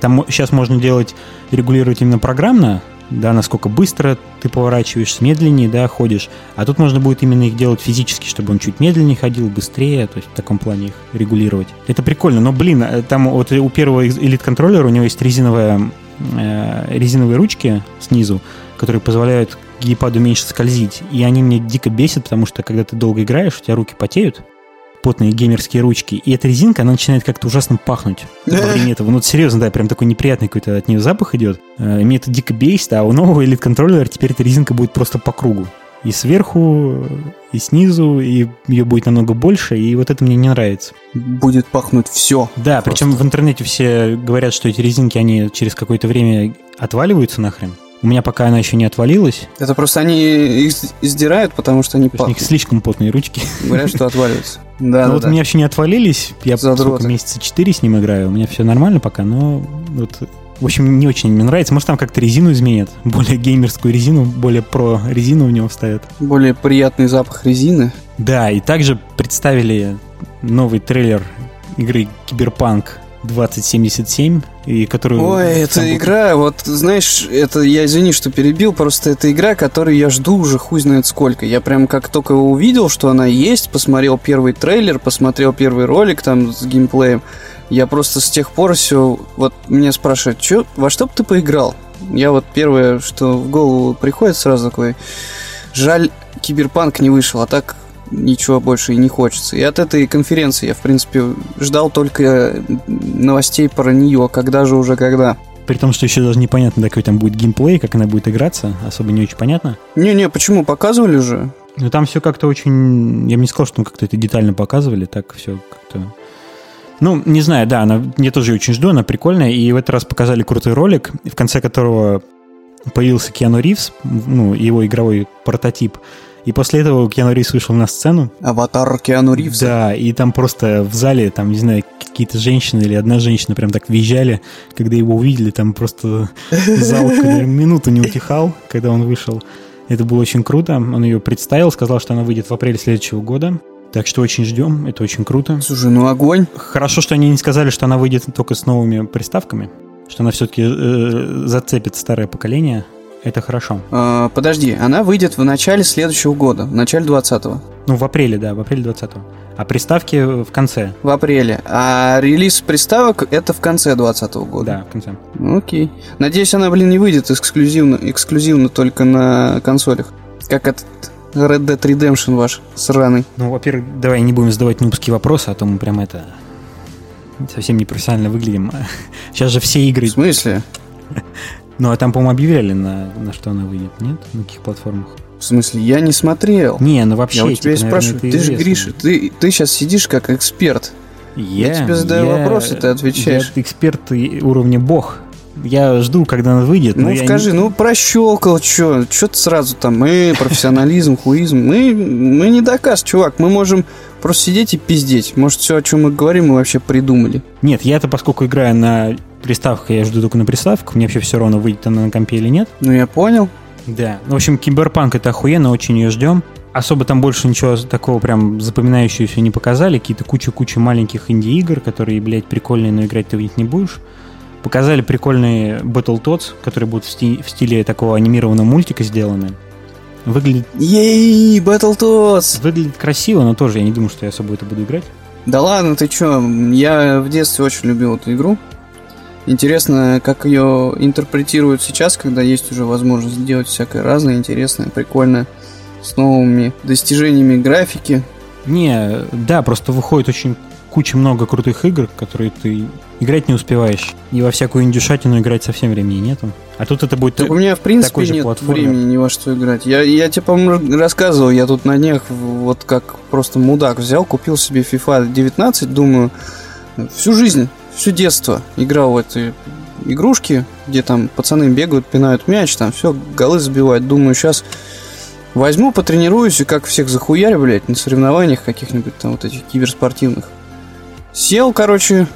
там сейчас можно делать, регулировать именно программно, да, насколько быстро ты поворачиваешь, медленнее, да, ходишь. А тут можно будет именно их делать физически, чтобы он чуть медленнее ходил, быстрее, то есть в таком плане их регулировать. Это прикольно, но, блин, э, там вот у первого элит-контроллера у него есть резиновая, э, резиновые ручки снизу, которые позволяют гейпаду меньше скользить. И они мне дико бесят, потому что когда ты долго играешь, у тебя руки потеют, потные геймерские ручки, и эта резинка, она начинает как-то ужасно пахнуть во время этого. Ну, вот серьезно, да, прям такой неприятный какой-то от нее запах идет. Э, и Мне это дико бесит, а у нового элит-контроллера теперь эта резинка будет просто по кругу. И сверху, и снизу, и ее будет намного больше, и вот это мне не нравится. Будет пахнуть все. Да, причем в интернете все говорят, что эти резинки, они через какое-то время отваливаются нахрен. У меня пока она еще не отвалилась. Это просто они их издирают, потому что они есть у них пахнут. слишком потные ручки. Говорят, что отваливаются. Да, Ну да, вот да. у меня еще не отвалились. Я сколько, месяца 4 с ним играю. У меня все нормально пока, но вот в общем, не очень мне нравится. Может, там как-то резину изменят. Более геймерскую резину, более про резину в него вставят. Более приятный запах резины. Да, и также представили новый трейлер игры Киберпанк 2077, и которую... Ой, эта сам- игра, вот, знаешь, это, я извини, что перебил, просто это игра, которую я жду уже хуй знает сколько. Я прям как только увидел, что она есть, посмотрел первый трейлер, посмотрел первый ролик там с геймплеем, я просто с тех пор все, вот меня спрашивают, чё, во что бы ты поиграл? Я вот первое, что в голову приходит сразу такой, жаль, Киберпанк не вышел, а так ничего больше и не хочется. И от этой конференции я, в принципе, ждал только новостей про нее, когда же уже когда. При том, что еще даже непонятно, какой там будет геймплей, как она будет играться, особо не очень понятно. Не-не, почему? Показывали же? Но там все как-то очень... Я бы не сказал, что там как-то это детально показывали, так все как-то... Ну, не знаю, да, она, я тоже ее очень жду, она прикольная, и в этот раз показали крутой ролик, в конце которого появился Киану Ривз, ну, его игровой прототип, и после этого Киану Ривз вышел на сцену, Аватар Киану Ривза. да, и там просто в зале, там, не знаю, какие-то женщины или одна женщина прям так визжали, когда его увидели, там просто зал минуту не утихал, когда он вышел. Это было очень круто. Он ее представил, сказал, что она выйдет в апреле следующего года. Так что очень ждем, это очень круто. Слушай, ну огонь. Хорошо, что они не сказали, что она выйдет только с новыми приставками, что она все-таки зацепит старое поколение. Это хорошо. А, подожди, она выйдет в начале следующего года, в начале 20-го. Ну, в апреле, да, в апреле 20-го. А приставки в конце. В апреле. А релиз приставок это в конце 20 года. Да, в конце. Окей. Надеюсь, она, блин, не выйдет эксклюзивно, эксклюзивно только на консолях. Как этот Red Dead Redemption ваш сраный. Ну, во-первых, давай не будем задавать нубские вопросы, а то мы прям это совсем непрофессионально выглядим. Сейчас же все игры... В смысле? Ну, а там, по-моему, объявляли, на, на что она выйдет, нет? На каких платформах? В смысле, я не смотрел. Не, ну вообще... я у тебя и типа, наверное, спрашиваю, ты же. Гриша, ты, ты сейчас сидишь как эксперт. Я, я тебе задаю я, вопросы, ты отвечаешь. Я эксперт уровня бог. Я жду, когда она выйдет. Ну, скажи, не... ну, прощелкал, что? Что ты сразу там, мы, профессионализм, хуизм. Мы, мы не доказ, чувак. Мы можем просто сидеть и пиздеть. Может, все, о чем мы говорим, мы вообще придумали. Нет, я-то, поскольку играю на приставках, я жду только на приставках. Мне вообще все равно, выйдет она на компе или нет. Ну, я понял. Да. Ну, в общем, Киберпанк это охуенно, очень ее ждем. Особо там больше ничего такого прям запоминающегося не показали. Какие-то куча-куча маленьких инди-игр, которые, блядь, прикольные, но играть ты в них не будешь. Показали прикольные Battletoads, которые будут в, сти- в стиле такого анимированного мультика сделаны. Выглядит... Ей, Battletoads! Выглядит красиво, но тоже я не думаю, что я особо это буду играть. Да ладно, ты чё? Я в детстве очень любил эту игру. Интересно, как ее интерпретируют сейчас, когда есть уже возможность сделать всякое разное, интересное, прикольное, с новыми достижениями графики. Не, да, просто выходит очень куча много крутых игр, которые ты играть не успеваешь. И во всякую индюшатину играть совсем времени нету. А тут это будет так у меня, в принципе, такой нет платформе. времени ни во что играть. Я, я тебе, по-моему, рассказывал, я тут на днях вот как просто мудак взял, купил себе FIFA 19, думаю, всю жизнь, всю детство играл в эти игрушки, где там пацаны бегают, пинают мяч, там все, голы забивают. Думаю, сейчас возьму, потренируюсь и как всех захуярю, блядь, на соревнованиях каких-нибудь там вот этих киберспортивных. Сел, короче,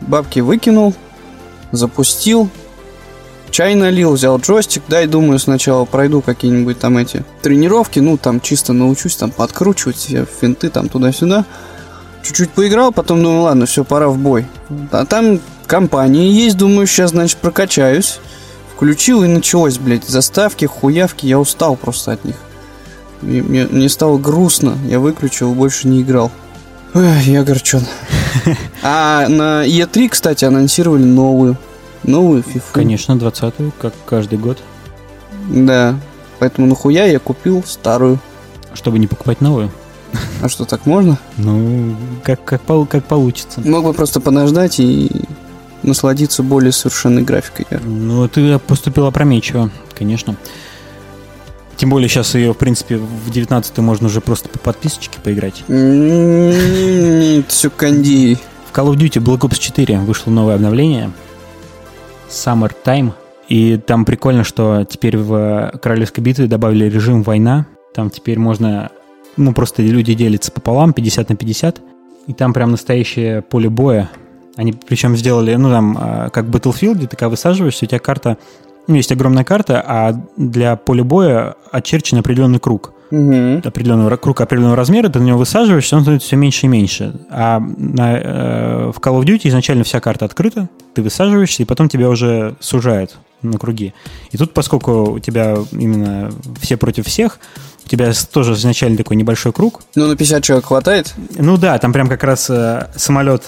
бабки выкинул, запустил, чай налил, взял джойстик, дай, думаю, сначала пройду какие-нибудь там эти тренировки, ну, там чисто научусь там подкручивать все финты там туда-сюда. Чуть-чуть поиграл, потом думаю, ладно, все, пора в бой. А там компании есть, думаю, сейчас, значит, прокачаюсь. Включил и началось, блядь, заставки, хуявки, я устал просто от них. Мне, мне, мне стало грустно, я выключил, больше не играл. Ой, я огорчен. А на E3, кстати, анонсировали новую. Новую FIFA. Конечно, 20-ю, как каждый год. Да. Поэтому нахуя я купил старую. Чтобы не покупать новую. А что, так можно? Ну, как, как, как получится. Мог бы просто подождать и насладиться более совершенной графикой. Ну, ты поступил опрометчиво, конечно. Тем более сейчас ее, в принципе, в 19 можно уже просто по подписочке поиграть. Все канди. В Call of Duty Black Ops 4 вышло новое обновление. Summer Time. И там прикольно, что теперь в Королевской битве добавили режим война. Там теперь можно, ну, просто люди делятся пополам, 50 на 50. И там прям настоящее поле боя. Они причем сделали, ну, там, а, как в Battlefield, ты когда высаживаешься, у тебя карта ну, есть огромная карта, а для поля боя очерчен определенный круг. Угу. Определенного, круг определенного размера, ты на него высаживаешься, он становится все меньше и меньше. А на, э, в Call of Duty изначально вся карта открыта, ты высаживаешься, и потом тебя уже сужают на круги. И тут, поскольку у тебя именно все против всех, у тебя тоже изначально такой небольшой круг. Ну, на 50 человек хватает? Ну да, там прям как раз э, самолет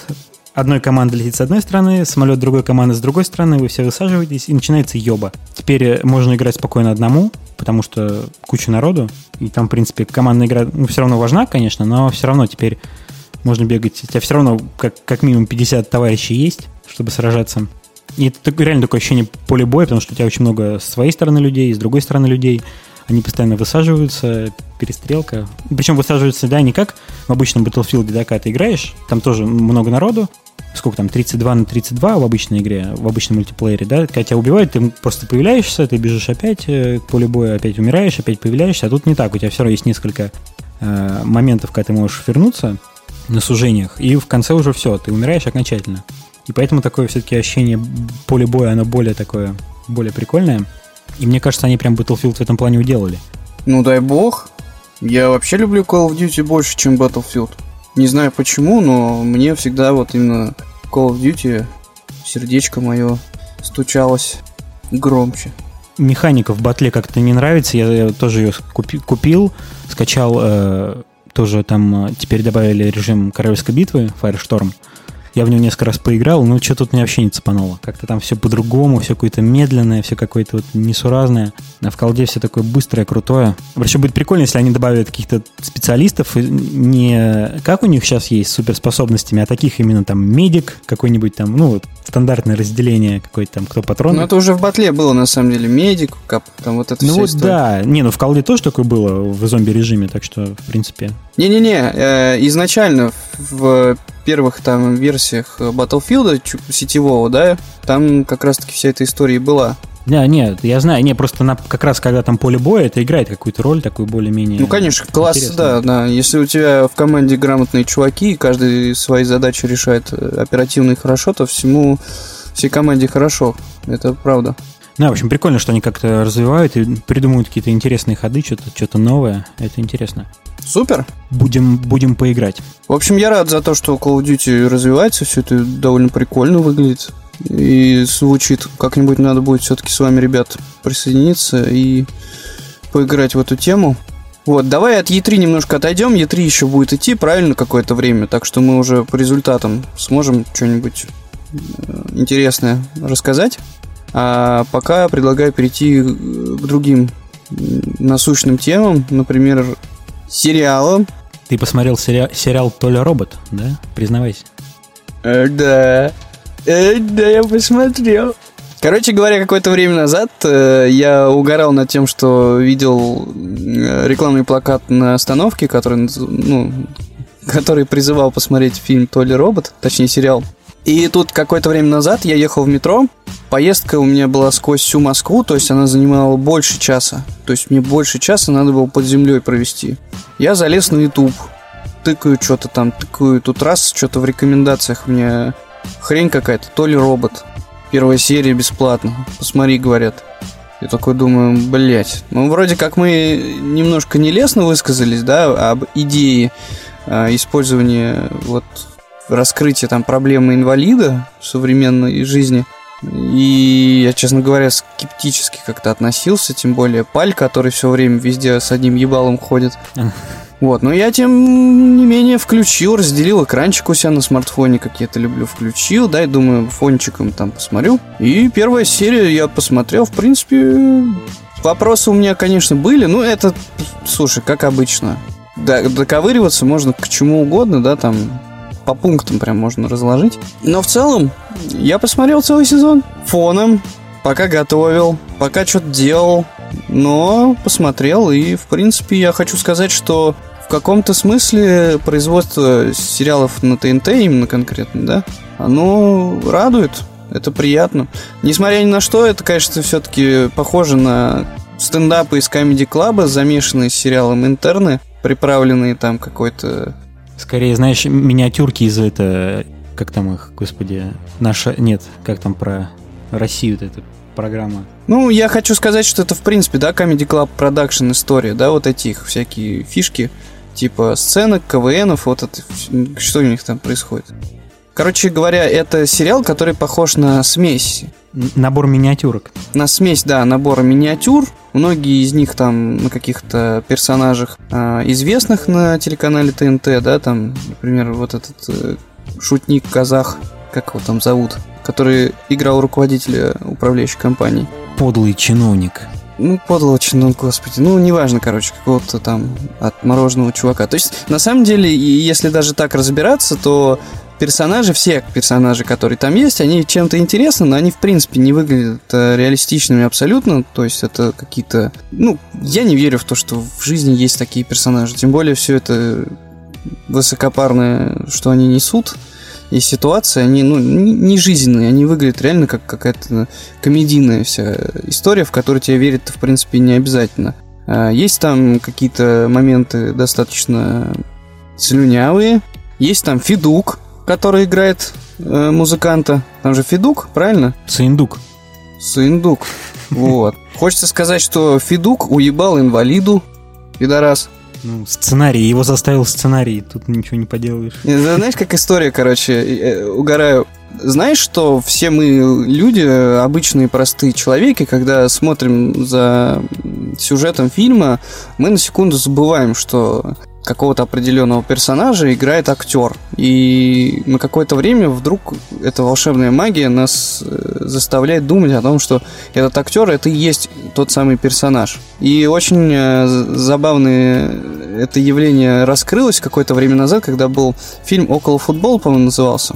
одной команды летит с одной стороны, самолет другой команды с другой стороны, вы все высаживаетесь, и начинается ёба. Теперь э, можно играть спокойно одному, потому что куча народу, и там, в принципе, командная игра ну, все равно важна, конечно, но все равно теперь можно бегать. У тебя все равно как, как минимум 50 товарищей есть, чтобы сражаться. И это реально такое ощущение поля боя, потому что у тебя очень много с своей стороны людей, с другой стороны людей. Они постоянно высаживаются, перестрелка. Причем высаживаются, да, не как в обычном Battlefield, да, когда ты играешь, там тоже много народу, сколько там, 32 на 32 в обычной игре, в обычном мультиплеере, да, когда тебя убивают, ты просто появляешься, ты бежишь опять э, к полю боя, опять умираешь, опять появляешься, а тут не так, у тебя все равно есть несколько э, моментов, когда ты можешь вернуться на сужениях, и в конце уже все, ты умираешь окончательно. И поэтому такое все-таки ощущение поля боя, оно более такое, более прикольное. И мне кажется, они прям Battlefield в этом плане уделали. Ну дай бог. Я вообще люблю Call of Duty больше, чем Battlefield. Не знаю почему, но мне всегда вот именно Call of Duty сердечко мое стучалось громче. Механика в батле как-то не нравится. Я, я тоже ее купи, купил, скачал. Э, тоже там э, теперь добавили режим королевской битвы Firestorm. Я в него несколько раз поиграл, но что тут мне вообще не цепануло. Как-то там все по-другому, все какое-то медленное, все какое-то вот несуразное. А в колде все такое быстрое, крутое. Вообще будет прикольно, если они добавят каких-то специалистов, не как у них сейчас есть суперспособностями, а таких именно там медик какой-нибудь там, ну, вот стандартное разделение какой-то там, кто патрон. Ну, это уже в батле было, на самом деле, медик, кап, там вот это Ну, вот история. да. Не, ну в колде тоже такое было в зомби-режиме, так что, в принципе... Не-не-не, э, изначально в первых там версиях Battlefield сетевого, да, там как раз-таки вся эта история и была. Да, нет, я знаю, не, просто на, как раз когда там поле боя, это играет какую-то роль такую более-менее Ну, конечно, класс, да, да. Если у тебя в команде грамотные чуваки, и каждый свои задачи решает э, оперативно и хорошо, то всему, всей команде хорошо. Это правда. Да, в общем, прикольно, что они как-то развивают и придумывают какие-то интересные ходы, что-то что новое. Это интересно. Супер. Будем, будем поиграть. В общем, я рад за то, что Call of Duty развивается, все это довольно прикольно выглядит и звучит. Как-нибудь надо будет все-таки с вами, ребят, присоединиться и поиграть в эту тему. Вот, давай от E3 немножко отойдем. E3 еще будет идти, правильно, какое-то время, так что мы уже по результатам сможем что-нибудь э, интересное рассказать. А пока предлагаю перейти к другим насущным темам, например, сериалам. Ты посмотрел сери- сериал Толя Робот, да? Признавайся. Э, да. Э, да, я посмотрел. Короче говоря, какое-то время назад э, я угорал над тем, что видел э, рекламный плакат на остановке, который, ну, который призывал посмотреть фильм Толи Робот, точнее сериал. И тут какое-то время назад я ехал в метро. Поездка у меня была сквозь всю Москву, то есть она занимала больше часа. То есть мне больше часа надо было под землей провести. Я залез на YouTube, тыкаю что-то там, тыкаю тут раз, что-то в рекомендациях мне хрень какая-то, то ли робот. Первая серия бесплатно. Посмотри, говорят. Я такой думаю, блять. Ну, вроде как мы немножко нелестно высказались, да, об идее э, использования вот раскрытия там проблемы инвалида в современной жизни. И я, честно говоря, скептически как-то относился, тем более Паль, который все время везде с одним ебалом ходит. Вот, но я тем не менее включил, разделил экранчик у себя на смартфоне, как я это люблю, включил, да, и думаю, фончиком там посмотрю. И первая серия я посмотрел, в принципе, вопросы у меня, конечно, были, ну, это, слушай, как обычно. Доковыриваться можно к чему угодно, да, там, по пунктам прям можно разложить. Но в целом, я посмотрел целый сезон фоном, пока готовил, пока что-то делал, но посмотрел, и, в принципе, я хочу сказать, что в каком-то смысле производство сериалов на ТНТ именно конкретно, да, оно радует, это приятно. Несмотря ни на что, это, конечно, все-таки похоже на стендапы из Comedy Club, замешанные с сериалом «Интерны», приправленные там какой-то... Скорее, знаешь, миниатюрки из это... Как там их, господи, наша... Нет, как там про Россию эта программа? Ну, я хочу сказать, что это, в принципе, да, Comedy Club Production история, да, вот эти их всякие фишки, типа сценок, КВНов, вот это, что у них там происходит. Короче говоря, это сериал, который похож на смесь. Набор миниатюрок. На смесь, да, набор миниатюр. Многие из них там на каких-то персонажах э, известных на телеканале ТНТ, да, там, например, вот этот э, шутник казах, как его там зовут, который играл руководителя управляющей компании. Подлый чиновник. Ну, подлого чиновника, господи. Ну, неважно, короче, какого-то там отмороженного чувака. То есть, на самом деле, если даже так разбираться, то персонажи, все персонажи, которые там есть, они чем-то интересны, но они, в принципе, не выглядят э, реалистичными абсолютно. То есть это какие-то... Ну, я не верю в то, что в жизни есть такие персонажи. Тем более все это высокопарное, что они несут и ситуации, они ну, не жизненные, они выглядят реально как какая-то комедийная вся история, в которую тебе верить в принципе, не обязательно. А, есть там какие-то моменты достаточно слюнявые, есть там Федук, который играет э, музыканта. Там же Федук, правильно? Сындук. Сындук. Вот. Хочется сказать, что Федук уебал инвалиду, пидорас. Ну, сценарий, его заставил сценарий, тут ничего не поделаешь. Знаешь, как история, короче, э, угораю. Знаешь, что все мы люди, обычные простые человеки, когда смотрим за сюжетом фильма, мы на секунду забываем, что какого-то определенного персонажа играет актер. И на какое-то время вдруг эта волшебная магия нас э, заставляет думать о том, что этот актер это и есть тот самый персонаж. И очень э, забавное это явление раскрылось какое-то время назад, когда был фильм «Около футбола», по-моему, назывался.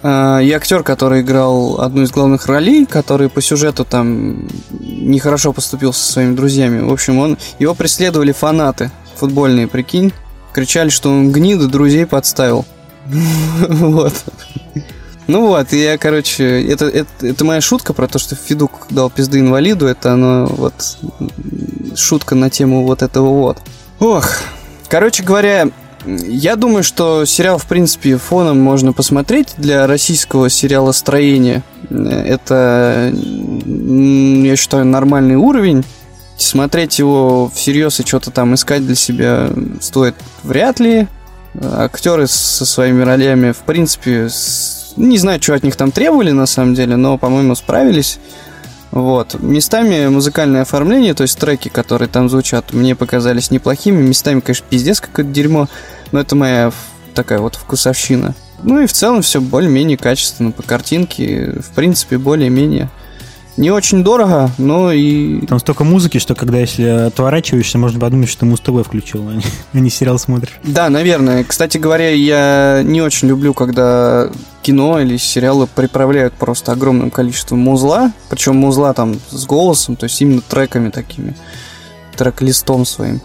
И актер, который играл одну из главных ролей, который по сюжету там нехорошо поступил со своими друзьями. В общем, он, его преследовали фанаты футбольные, прикинь кричали, что он гнида друзей подставил. Вот. Ну вот, я, короче, это, это, это моя шутка про то, что Федук дал пизды инвалиду, это оно вот шутка на тему вот этого вот. Ох, короче говоря, я думаю, что сериал, в принципе, фоном можно посмотреть для российского сериала строения. Это, я считаю, нормальный уровень. Смотреть его всерьез и что-то там искать для себя стоит вряд ли. Актеры со своими ролями, в принципе, не знаю, что от них там требовали на самом деле, но, по-моему, справились. Вот. Местами музыкальное оформление, то есть треки, которые там звучат, мне показались неплохими. Местами, конечно, пиздец какое-то дерьмо, но это моя такая вот вкусовщина. Ну и в целом все более-менее качественно по картинке. В принципе, более-менее. Не очень дорого, но и... Там столько музыки, что когда если отворачиваешься, можно подумать, что ты Муз-ТВ включил, а не, а не сериал смотришь. Да, наверное. Кстати говоря, я не очень люблю, когда кино или сериалы приправляют просто огромным количеством музла, причем музла там с голосом, то есть именно треками такими, трек-листом своим.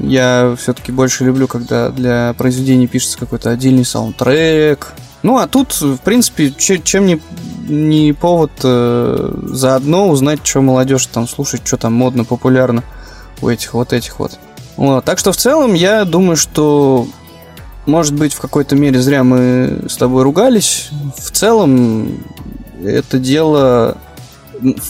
Я все-таки больше люблю, когда для произведения пишется какой-то отдельный саундтрек. Ну, а тут, в принципе, чем не не повод э, заодно узнать, что молодежь там слушает, что там модно, популярно у этих вот этих вот. вот. Так что в целом я думаю, что может быть в какой-то мере зря мы с тобой ругались. В целом это дело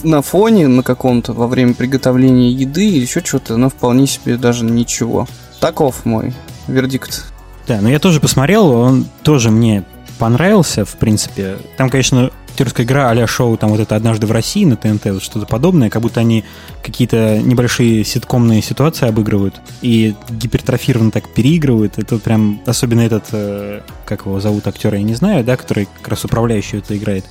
на фоне на каком-то во время приготовления еды или еще что-то, но вполне себе даже ничего. Таков мой вердикт. Да, но я тоже посмотрел, он тоже мне понравился, в принципе. Там, конечно, актерская игра а шоу там вот это «Однажды в России» на ТНТ, вот что-то подобное, как будто они какие-то небольшие ситкомные ситуации обыгрывают и гипертрофированно так переигрывают. Это прям, особенно этот, э, как его зовут актера, я не знаю, да, который как раз управляющий это играет.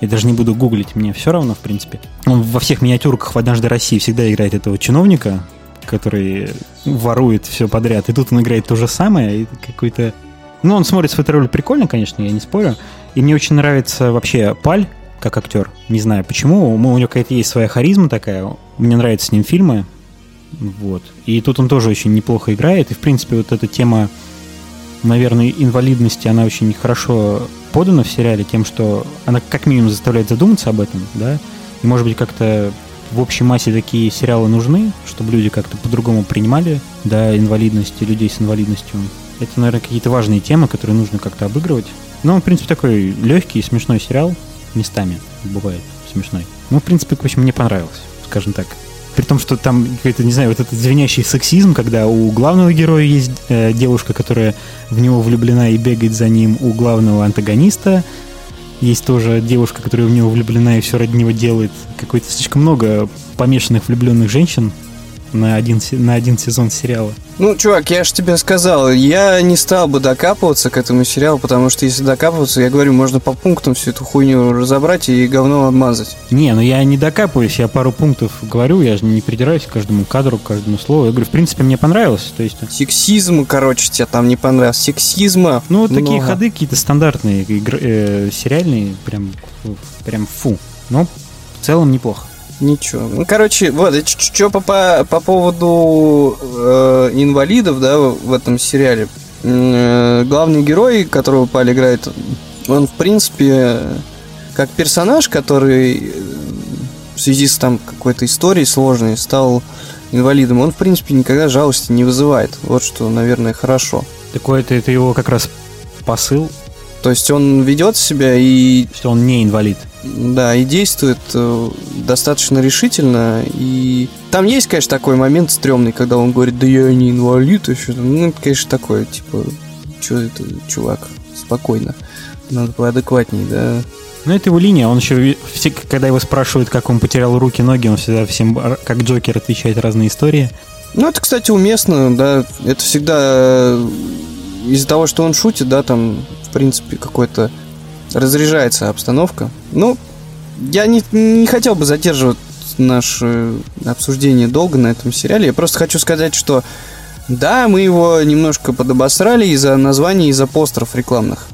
Я даже не буду гуглить, мне все равно, в принципе. Он во всех миниатюрках в «Однажды России» всегда играет этого чиновника, который ворует все подряд. И тут он играет то же самое, и какой-то... Ну, он смотрит в этой прикольно, конечно, я не спорю. И мне очень нравится вообще Паль, как актер. Не знаю почему. У него какая-то есть своя харизма такая. Мне нравятся с ним фильмы. Вот. И тут он тоже очень неплохо играет. И, в принципе, вот эта тема, наверное, инвалидности, она очень хорошо подана в сериале тем, что она как минимум заставляет задуматься об этом, да. И, может быть, как-то в общей массе такие сериалы нужны, чтобы люди как-то по-другому принимали, да, инвалидность людей с инвалидностью. Это, наверное, какие-то важные темы, которые нужно как-то обыгрывать. Ну, в принципе, такой легкий, смешной сериал. Местами бывает смешной. Ну, в принципе, в общем, мне понравилось, скажем так. При том, что там какой-то, не знаю, вот этот звенящий сексизм, когда у главного героя есть э, девушка, которая в него влюблена и бегает за ним, у главного антагониста есть тоже девушка, которая в него влюблена и все ради него делает. Какой-то слишком много помешанных влюбленных женщин на один, на один сезон сериала. Ну, чувак, я же тебе сказал, я не стал бы докапываться к этому сериалу, потому что если докапываться, я говорю, можно по пунктам всю эту хуйню разобрать и говно обмазать. Не, ну я не докапываюсь, я пару пунктов говорю, я же не придираюсь к каждому кадру, к каждому слову. Я говорю, в принципе, мне понравилось. То есть... Сексизм, короче, тебе там не понравилось. Сексизма Ну, много. такие ходы какие-то стандартные, игр, э, сериальные, прям, прям фу. Но в целом неплохо. Ничего. Ну, короче, вот, что по, по, по поводу э, инвалидов, да, в этом сериале. Э, главный герой, которого Паль играет, он, в принципе, как персонаж, который э, в связи с там какой-то историей сложной стал инвалидом, он, в принципе, никогда жалости не вызывает. Вот что, наверное, хорошо. Такое это, это его как раз посыл. То есть он ведет себя и... Что он не инвалид. Да, и действует э, достаточно решительно. И там есть, конечно, такой момент стрёмный, когда он говорит, да я не инвалид, еще. Ну, это, конечно, такое, типа, что это, чувак, спокойно. Надо поадекватней, да. Ну, это его линия. Он еще, все, когда его спрашивают, как он потерял руки, ноги, он всегда всем, как Джокер, отвечает разные истории. Ну, это, кстати, уместно, да. Это всегда из-за того, что он шутит, да, там, в принципе, какой-то разряжается обстановка. Ну, я не, не хотел бы задерживать наше обсуждение долго на этом сериале. Я просто хочу сказать, что да, мы его немножко подобосрали из-за названий, из-за постеров рекламных.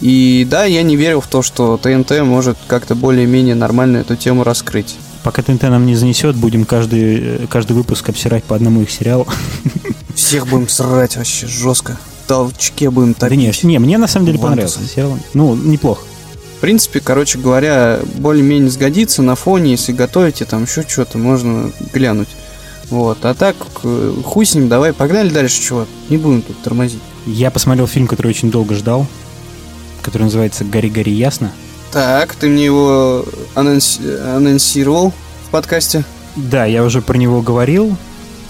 И да, я не верил в то, что ТНТ может как-то более-менее нормально эту тему раскрыть. Пока ТНТ нам не занесет, будем каждый, каждый выпуск обсирать по одному их сериалу. Всех будем срать вообще жестко. Толчке будем топить. Да не, не, мне на самом деле понравился сериал. Ну, неплохо. В принципе, короче говоря, более-менее сгодится на фоне, если готовите там еще что-то, можно глянуть. Вот, а так, хуй с ним, давай, погнали дальше, чего. Не будем тут тормозить. Я посмотрел фильм, который очень долго ждал, который называется «Гори-гори ясно». Так, ты мне его анонс... анонсировал в подкасте. Да, я уже про него говорил.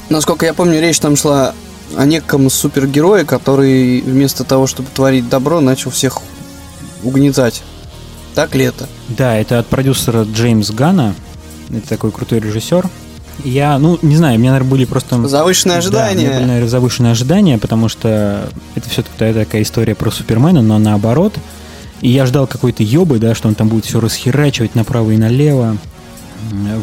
Насколько я помню, речь там шла о неком супергерое, который вместо того, чтобы творить добро, начал всех угнетать. Так ли это? Да, это от продюсера Джеймс Гана. Это такой крутой режиссер. Я, ну, не знаю, у меня, наверное, были просто... Завышенные ожидания. Да, у меня были, наверное, завышенные ожидания, потому что это все-таки такая история про Супермена, но наоборот. И я ждал какой-то ёбы, да, что он там будет все расхерачивать направо и налево.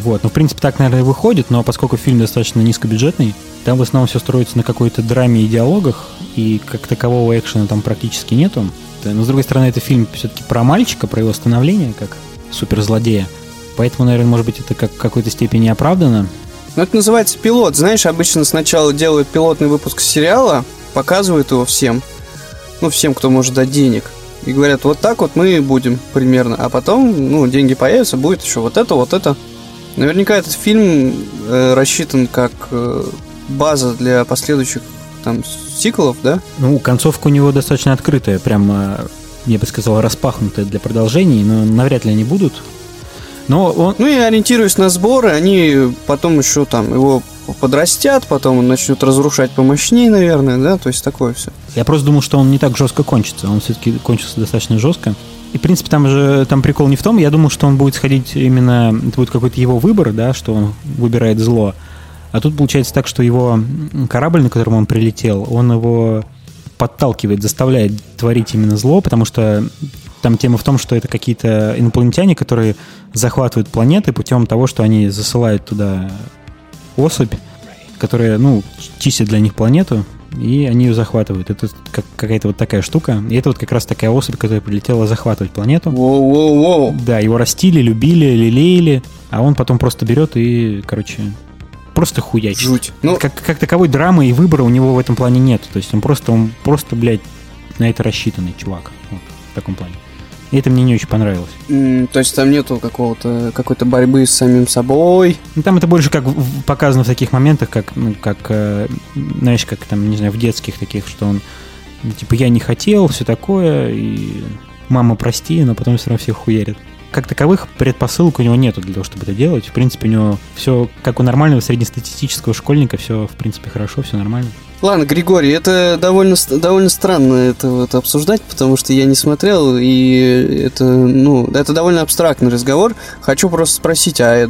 Вот. Ну, в принципе, так, наверное, выходит, но поскольку фильм достаточно низкобюджетный, там в основном все строится на какой-то драме и диалогах, и как такового экшена там практически нету. Но, с другой стороны, это фильм все-таки про мальчика, про его становление, как суперзлодея. Поэтому, наверное, может быть, это как в какой-то степени оправдано. Ну, это называется пилот. Знаешь, обычно сначала делают пилотный выпуск сериала, показывают его всем, ну, всем, кто может дать денег – и говорят, вот так вот мы будем примерно. А потом, ну, деньги появятся, будет еще вот это, вот это. Наверняка этот фильм э, рассчитан как э, база для последующих там сиквелов, да? Ну, концовка у него достаточно открытая, прям, я бы сказал, распахнутая для продолжений, но навряд ли они будут. Но он... Ну и ориентируясь на сборы, они потом еще там его подрастят, потом он начнет разрушать помощнее, наверное, да, то есть такое все. Я просто думал, что он не так жестко кончится, он все-таки кончился достаточно жестко. И, в принципе, там же там прикол не в том, я думал, что он будет сходить именно, это будет какой-то его выбор, да, что он выбирает зло. А тут получается так, что его корабль, на котором он прилетел, он его подталкивает, заставляет творить именно зло, потому что там тема в том, что это какие-то инопланетяне, которые захватывают планеты путем того, что они засылают туда особь, которая, ну, чистит для них планету, и они ее захватывают. Это как какая-то вот такая штука. И это вот как раз такая особь, которая прилетела захватывать планету. Воу-воу-воу. Да, его растили, любили, лелеяли, а он потом просто берет и, короче, просто хуячит. Жуть. Ну... Как, как таковой драмы и выбора у него в этом плане нет. То есть он просто, он просто, блядь, на это рассчитанный чувак. Вот, в таком плане. И это мне не очень понравилось. Mm, то есть там нету какого-то какой-то борьбы с самим собой. Ну, там это больше как показано в таких моментах, как, ну, как, э, знаешь, как там, не знаю, в детских таких, что он типа я не хотел, все такое, и мама прости, но потом все равно всех хуярит. Как таковых предпосылок у него нету для того, чтобы это делать. В принципе, у него все, как у нормального среднестатистического школьника, все, в принципе, хорошо, все нормально. Ладно, Григорий, это довольно, довольно странно это вот обсуждать, потому что я не смотрел, и это, ну, это довольно абстрактный разговор. Хочу просто спросить, а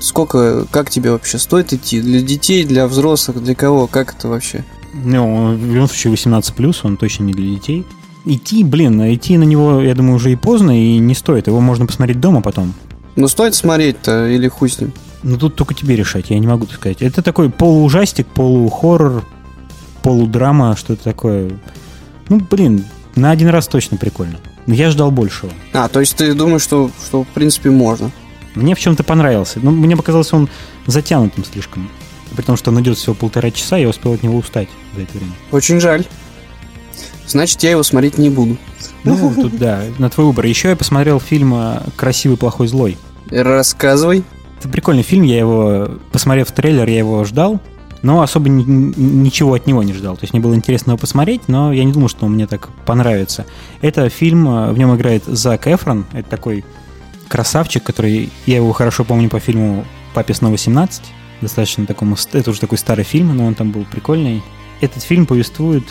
сколько, как тебе вообще стоит идти? Для детей, для взрослых, для кого? Как это вообще? Ну, в любом случае 18+, он точно не для детей. Идти, блин, идти на него, я думаю, уже и поздно, и не стоит. Его можно посмотреть дома потом. Ну, стоит смотреть-то, или хуй с ним? Ну, тут только тебе решать, я не могу так сказать. Это такой полуужастик, полухоррор, полудрама, что-то такое. Ну, блин, на один раз точно прикольно. Но я ждал большего. А, то есть ты думаешь, что, что в принципе можно? Мне в чем-то понравился. Но мне показалось, он затянутым слишком. При том, что он идет всего полтора часа, я успел от него устать за это время. Очень жаль. Значит, я его смотреть не буду. Ну, тут да, на твой выбор. Еще я посмотрел фильм э, «Красивый, плохой, злой». Рассказывай. Это прикольный фильм, я его, посмотрев трейлер, я его ждал но особо ни, ничего от него не ждал. То есть мне было интересно его посмотреть, но я не думал, что он мне так понравится. Это фильм, э, в нем играет Зак Эфрон, это такой красавчик, который, я его хорошо помню по фильму «Папе снова 17», достаточно такому, это уже такой старый фильм, но он там был прикольный. Этот фильм повествует,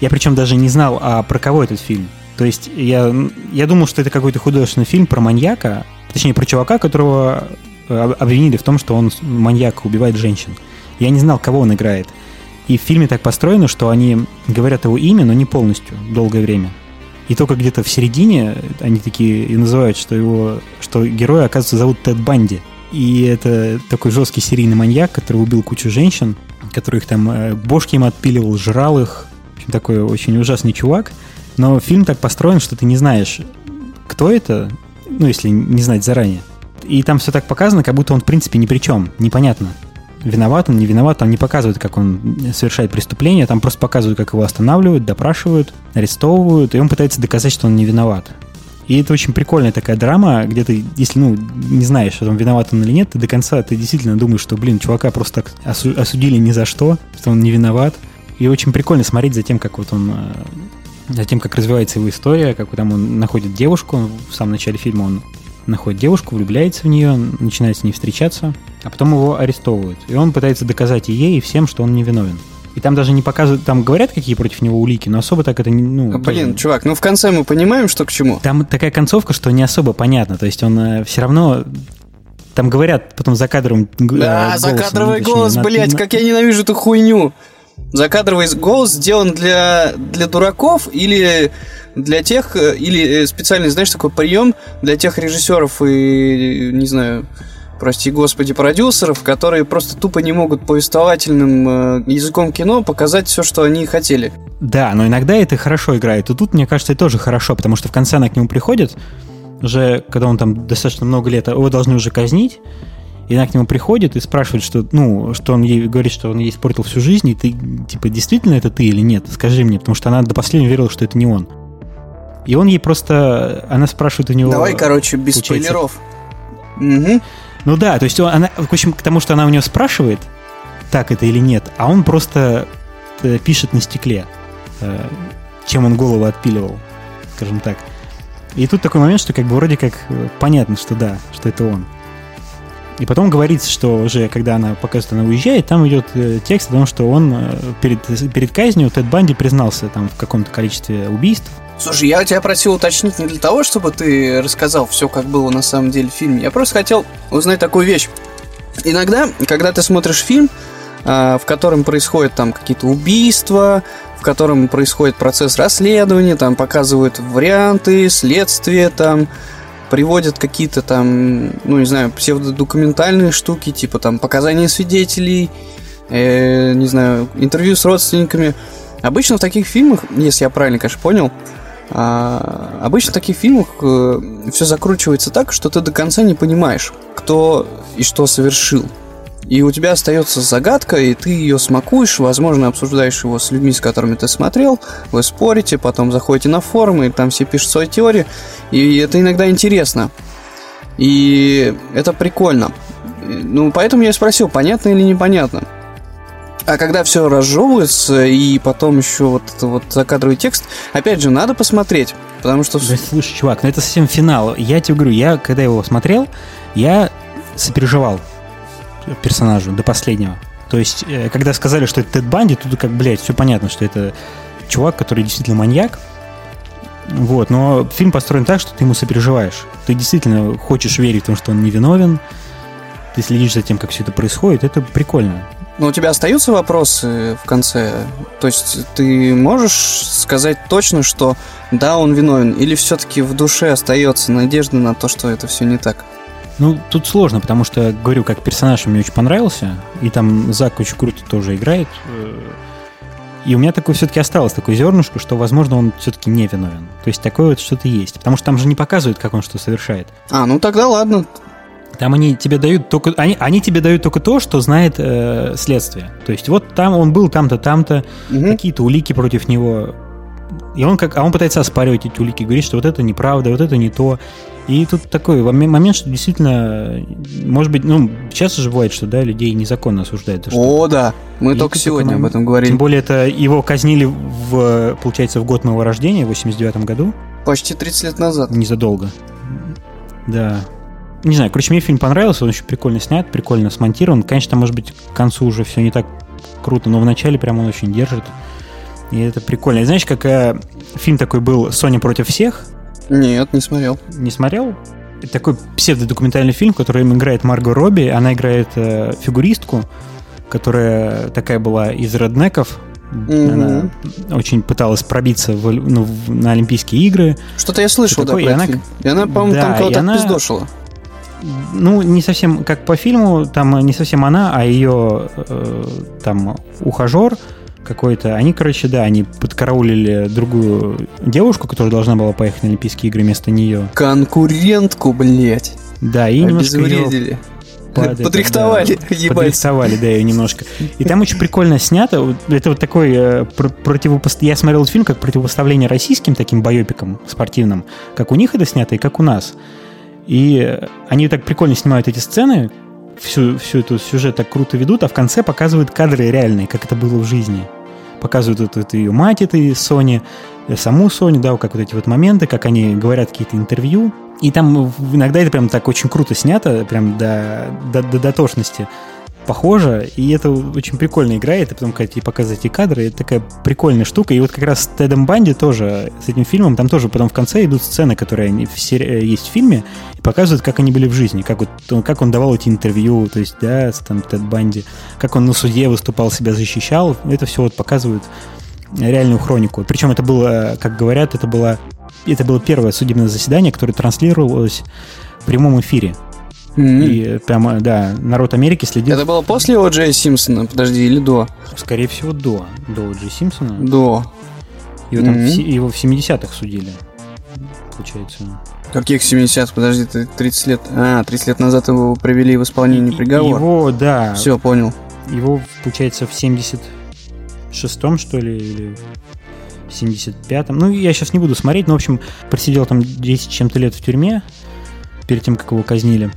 я причем даже не знал, а про кого этот фильм. То есть я, я думал, что это какой-то художественный фильм про маньяка, точнее про чувака, которого э, обвинили в том, что он маньяк, убивает женщин. Я не знал, кого он играет. И в фильме так построено, что они говорят его имя, но не полностью, долгое время. И только где-то в середине они такие и называют, что его, что героя, оказывается, зовут Тед Банди. И это такой жесткий серийный маньяк, который убил кучу женщин, который их там э, бошки им отпиливал, жрал их. Общем, такой очень ужасный чувак. Но фильм так построен, что ты не знаешь, кто это, ну, если не знать заранее. И там все так показано, как будто он, в принципе, ни при чем, непонятно. виноват он, не виноват, там не показывают, как он совершает преступление, там просто показывают, как его останавливают, допрашивают, арестовывают, и он пытается доказать, что он не виноват. И это очень прикольная такая драма, где ты, если, ну, не знаешь, что там виноват он или нет, ты до конца, ты действительно думаешь, что, блин, чувака просто так осудили ни за что, что он не виноват. И очень прикольно смотреть за тем, как вот он э, за тем, как развивается его история, как там он находит девушку, в самом начале фильма он находит девушку, влюбляется в нее, начинает с ней встречаться, а потом его арестовывают. И он пытается доказать и ей, и всем, что он не виновен. И там даже не показывают, там говорят, какие против него улики, но особо так это не... Ну, а, Блин, тоже... чувак, ну в конце мы понимаем, что к чему. Там такая концовка, что не особо понятно. То есть он э, все равно... Там говорят потом за кадром... Э, да, голосом, закадровый ну, голос, на, блядь, как я ненавижу эту хуйню. Закадровый голос сделан для, для дураков или для тех, э, или э, специальный, знаешь, такой прием для тех режиссеров и, не знаю, прости господи, продюсеров, которые просто тупо не могут повествовательным э, языком кино показать все, что они хотели. Да, но иногда это хорошо играет. И тут, мне кажется, это тоже хорошо, потому что в конце она к нему приходит, уже когда он там достаточно много лет, его должны уже казнить, и она к нему приходит и спрашивает, что, ну, что он ей говорит, что он ей испортил всю жизнь, и ты, типа, действительно это ты или нет? Скажи мне, потому что она до последнего верила, что это не он. И он ей просто, она спрашивает у него... Давай, короче, без спойлеров. Угу. Ну да, то есть она, в общем, к тому, что она у него спрашивает, так это или нет, а он просто э, пишет на стекле, э, чем он голову отпиливал, скажем так. И тут такой момент, что как бы вроде как э, понятно, что да, что это он. И потом говорится, что уже, когда она показывает, она уезжает, там идет э, текст о том, что он э, перед, перед казнью Тед Банди признался там в каком-то количестве убийств. Слушай, я тебя просил уточнить не для того, чтобы ты рассказал все, как было на самом деле в фильме. Я просто хотел узнать такую вещь. Иногда, когда ты смотришь фильм, э, в котором происходят там какие-то убийства, в котором происходит процесс расследования, там показывают варианты, следствие, там приводят какие-то там, ну, не знаю, псевдодокументальные штуки, типа там показания свидетелей, э, не знаю, интервью с родственниками. Обычно в таких фильмах, если я правильно, конечно, понял, а, обычно в таких фильмах э, все закручивается так, что ты до конца не понимаешь, кто и что совершил. И у тебя остается загадка, и ты ее смакуешь, возможно, обсуждаешь его с людьми, с которыми ты смотрел, вы спорите, потом заходите на форумы, и там все пишут свои теории, и это иногда интересно. И это прикольно. Ну, поэтому я спросил, понятно или непонятно. А когда все разжевывается, и потом еще вот это вот закадровый текст, опять же, надо посмотреть, потому что... Да, слушай, чувак, ну это совсем финал. Я тебе говорю, я, когда его смотрел, я сопереживал персонажу до последнего. То есть, э, когда сказали, что это Тед Банди, тут как, блядь, все понятно, что это чувак, который действительно маньяк. Вот, но фильм построен так, что ты ему сопереживаешь. Ты действительно хочешь верить в том, что он невиновен. Ты следишь за тем, как все это происходит. Это прикольно. Но у тебя остаются вопросы в конце? То есть ты можешь сказать точно, что да, он виновен? Или все-таки в душе остается надежда на то, что это все не так? Ну, тут сложно, потому что, говорю, как персонаж мне очень понравился, и там Зак очень круто тоже играет. И у меня такое все-таки осталось, такое зернышко, что, возможно, он все-таки не виновен. То есть такое вот что-то есть. Потому что там же не показывают, как он что совершает. А, ну тогда ладно. Там они тебе дают только они, они тебе дают только то, что знает э, следствие. То есть вот там он был там-то, там-то, угу. какие-то улики против него. И он как, а он пытается оспаривать эти улики, говорит, что вот это неправда, вот это не то. И тут такой момент, что действительно, может быть, ну, часто же бывает, что, да, людей незаконно осуждают. За О, да, мы и только сегодня об этом говорили. Тем более, это его казнили, в, получается, в год моего рождения, в 89 году. Почти 30 лет назад. Незадолго. Да. Не знаю, короче, мне фильм понравился, он очень прикольно снят, прикольно смонтирован. Конечно, может быть, к концу уже все не так круто, но в начале прям он очень держит. И это прикольно. И знаешь, какая фильм такой был «Соня против всех», нет, не смотрел. Не смотрел? Это такой псевдодокументальный фильм, в котором играет Марго Робби. Она играет э, фигуристку, которая такая была из реднеков. Mm-hmm. Она очень пыталась пробиться в, ну, в, на Олимпийские игры. Что-то я слышал, да, про и она, фильм. И она, по-моему, да, там кого-то она... пиздошила. Ну, не совсем как по фильму, там не совсем она, а ее э, там ухажер, какой-то. Они, короче, да, они подкараулили другую девушку, которая должна была поехать на Олимпийские игры вместо нее. Конкурентку, блядь. Да, и немножко ее падает. Подрихтовали, да, ебать. Подрихтовали, да, ее немножко. И там очень прикольно снято. Это вот такой э, противопост... Я смотрел этот фильм как противопоставление российским таким боепикам спортивным, как у них это снято и как у нас. И они так прикольно снимают эти сцены, всю, всю эту сюжет так круто ведут, а в конце показывают кадры реальные, как это было в жизни. Показывают вот эту ее мать этой Сони, э, саму Соню, да, как вот эти вот моменты, как они говорят какие-то интервью. И там иногда это прям так очень круто снято, прям до, до, до дотошности похоже, и это очень прикольно играет, и потом, когда тебе показывают эти кадры, это такая прикольная штука. И вот как раз с Тедом Банди тоже, с этим фильмом, там тоже потом в конце идут сцены, которые в сери... Э, есть в фильме, и показывают, как они были в жизни, как, вот, как он давал эти интервью, то есть, да, там, Тед Банди, как он на суде выступал, себя защищал, это все вот показывают реальную хронику. Причем это было, как говорят, это было, это было первое судебное заседание, которое транслировалось в прямом эфире. Mm-hmm. И прямо, да, народ Америки следит. Это было после О. Джей Симпсона, подожди, или до? Скорее всего, до. До. Джей Симпсона. До. Его, там, mm-hmm. в, его в 70-х судили, получается. Каких 70 Подожди, ты 30 лет... А, 30 лет назад его провели в исполнении приговора. Его, да. Все, понял. Его, получается, в 76-м, что ли, или в 75-м. Ну, я сейчас не буду смотреть, но, в общем, просидел там 10 чем-то лет в тюрьме перед тем, как его казнили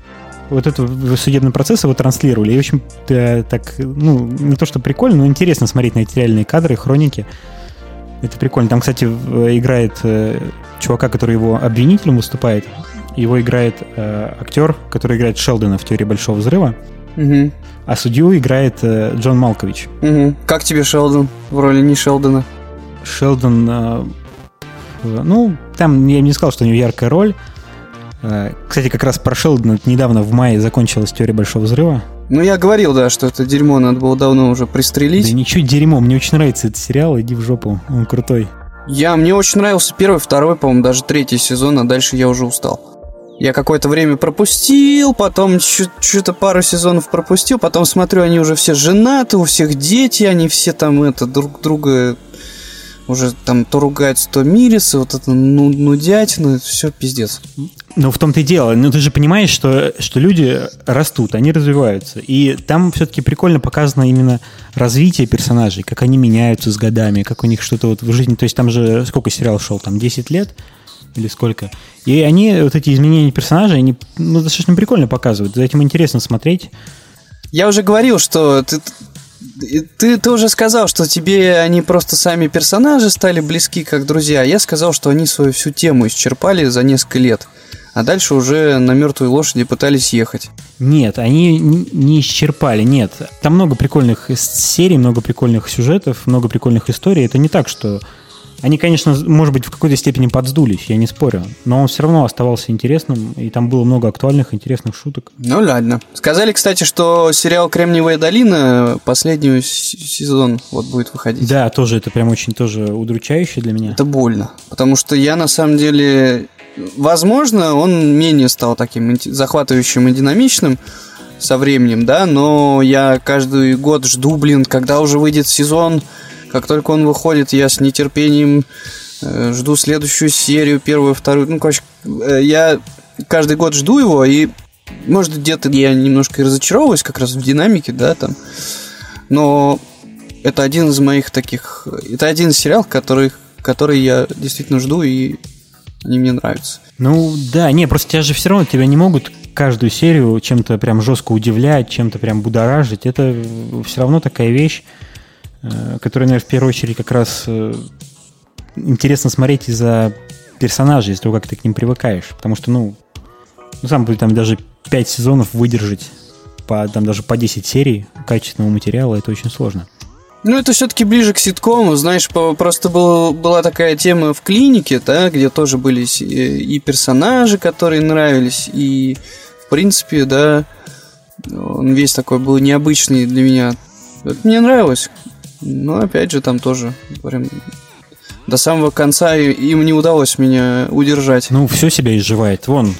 вот этот судебный процесс его транслировали. И, в общем, так, ну, не то, что прикольно, но интересно смотреть на эти реальные кадры, хроники. Это прикольно. Там, кстати, играет э, чувака, который его обвинителем выступает. Его играет э, актер, который играет Шелдона в «Теории Большого Взрыва». Угу. А судью играет э, Джон Малкович. Угу. Как тебе Шелдон в роли не Шелдона? Шелдон... Э, ну, там я не сказал, что у него яркая роль. Э, кстати, как раз прошел недавно в мае закончилась теория Большого Взрыва. Ну, я говорил, да, что это дерьмо надо было давно уже пристрелить. Да ничего дерьмо, мне очень нравится этот сериал, иди в жопу, он крутой. Я, мне очень нравился первый, второй, по-моему, даже третий сезон, а дальше я уже устал. Я какое-то время пропустил, потом что-то пару сезонов пропустил, потом смотрю, они уже все женаты, у всех дети, они все там это друг друга уже там то ругаются, то мирятся, вот это ну, нудятина, все пиздец. Ну, в том-то и дело. Ну, ты же понимаешь, что, что люди растут, они развиваются. И там все-таки прикольно показано именно развитие персонажей, как они меняются с годами, как у них что-то вот в жизни. То есть там же сколько сериал шел? Там 10 лет? Или сколько? И они, вот эти изменения персонажей, они ну, достаточно прикольно показывают. За этим интересно смотреть. Я уже говорил, что ты, ты, ты уже сказал, что тебе они просто сами персонажи стали близки, как друзья. Я сказал, что они свою всю тему исчерпали за несколько лет а дальше уже на мертвой лошади пытались ехать. Нет, они не исчерпали, нет. Там много прикольных серий, много прикольных сюжетов, много прикольных историй. Это не так, что... Они, конечно, может быть, в какой-то степени подсдулись, я не спорю. Но он все равно оставался интересным, и там было много актуальных, интересных шуток. Ну, ладно. Сказали, кстати, что сериал «Кремниевая долина» последний сезон вот будет выходить. Да, тоже это прям очень тоже удручающе для меня. Это больно. Потому что я, на самом деле, Возможно, он менее стал таким захватывающим и динамичным со временем, да, но я каждый год жду, блин, когда уже выйдет сезон. Как только он выходит, я с нетерпением э, жду следующую серию, первую, вторую. Ну, короче, э, я каждый год жду его, и, может, где-то я немножко и разочаровываюсь как раз в динамике, да, там. Но это один из моих таких... Это один из сериалов, который, который я действительно жду и они мне нравятся. Ну да, не, просто тебя же все равно тебя не могут каждую серию чем-то прям жестко удивлять, чем-то прям будоражить. Это все равно такая вещь, э, которая, наверное, в первую очередь как раз э, интересно смотреть из-за персонажей, из-за того, как ты к ним привыкаешь. Потому что, ну, ну сам там даже 5 сезонов выдержать, по, там даже по 10 серий качественного материала, это очень сложно. Ну, это все-таки ближе к ситкому, знаешь, просто был, была такая тема в клинике, да, где тоже были и персонажи, которые нравились, и, в принципе, да, он весь такой был необычный для меня. Это мне нравилось. Но, опять же, там тоже прям до самого конца им не удалось меня удержать. Ну, все себя изживает. Вон,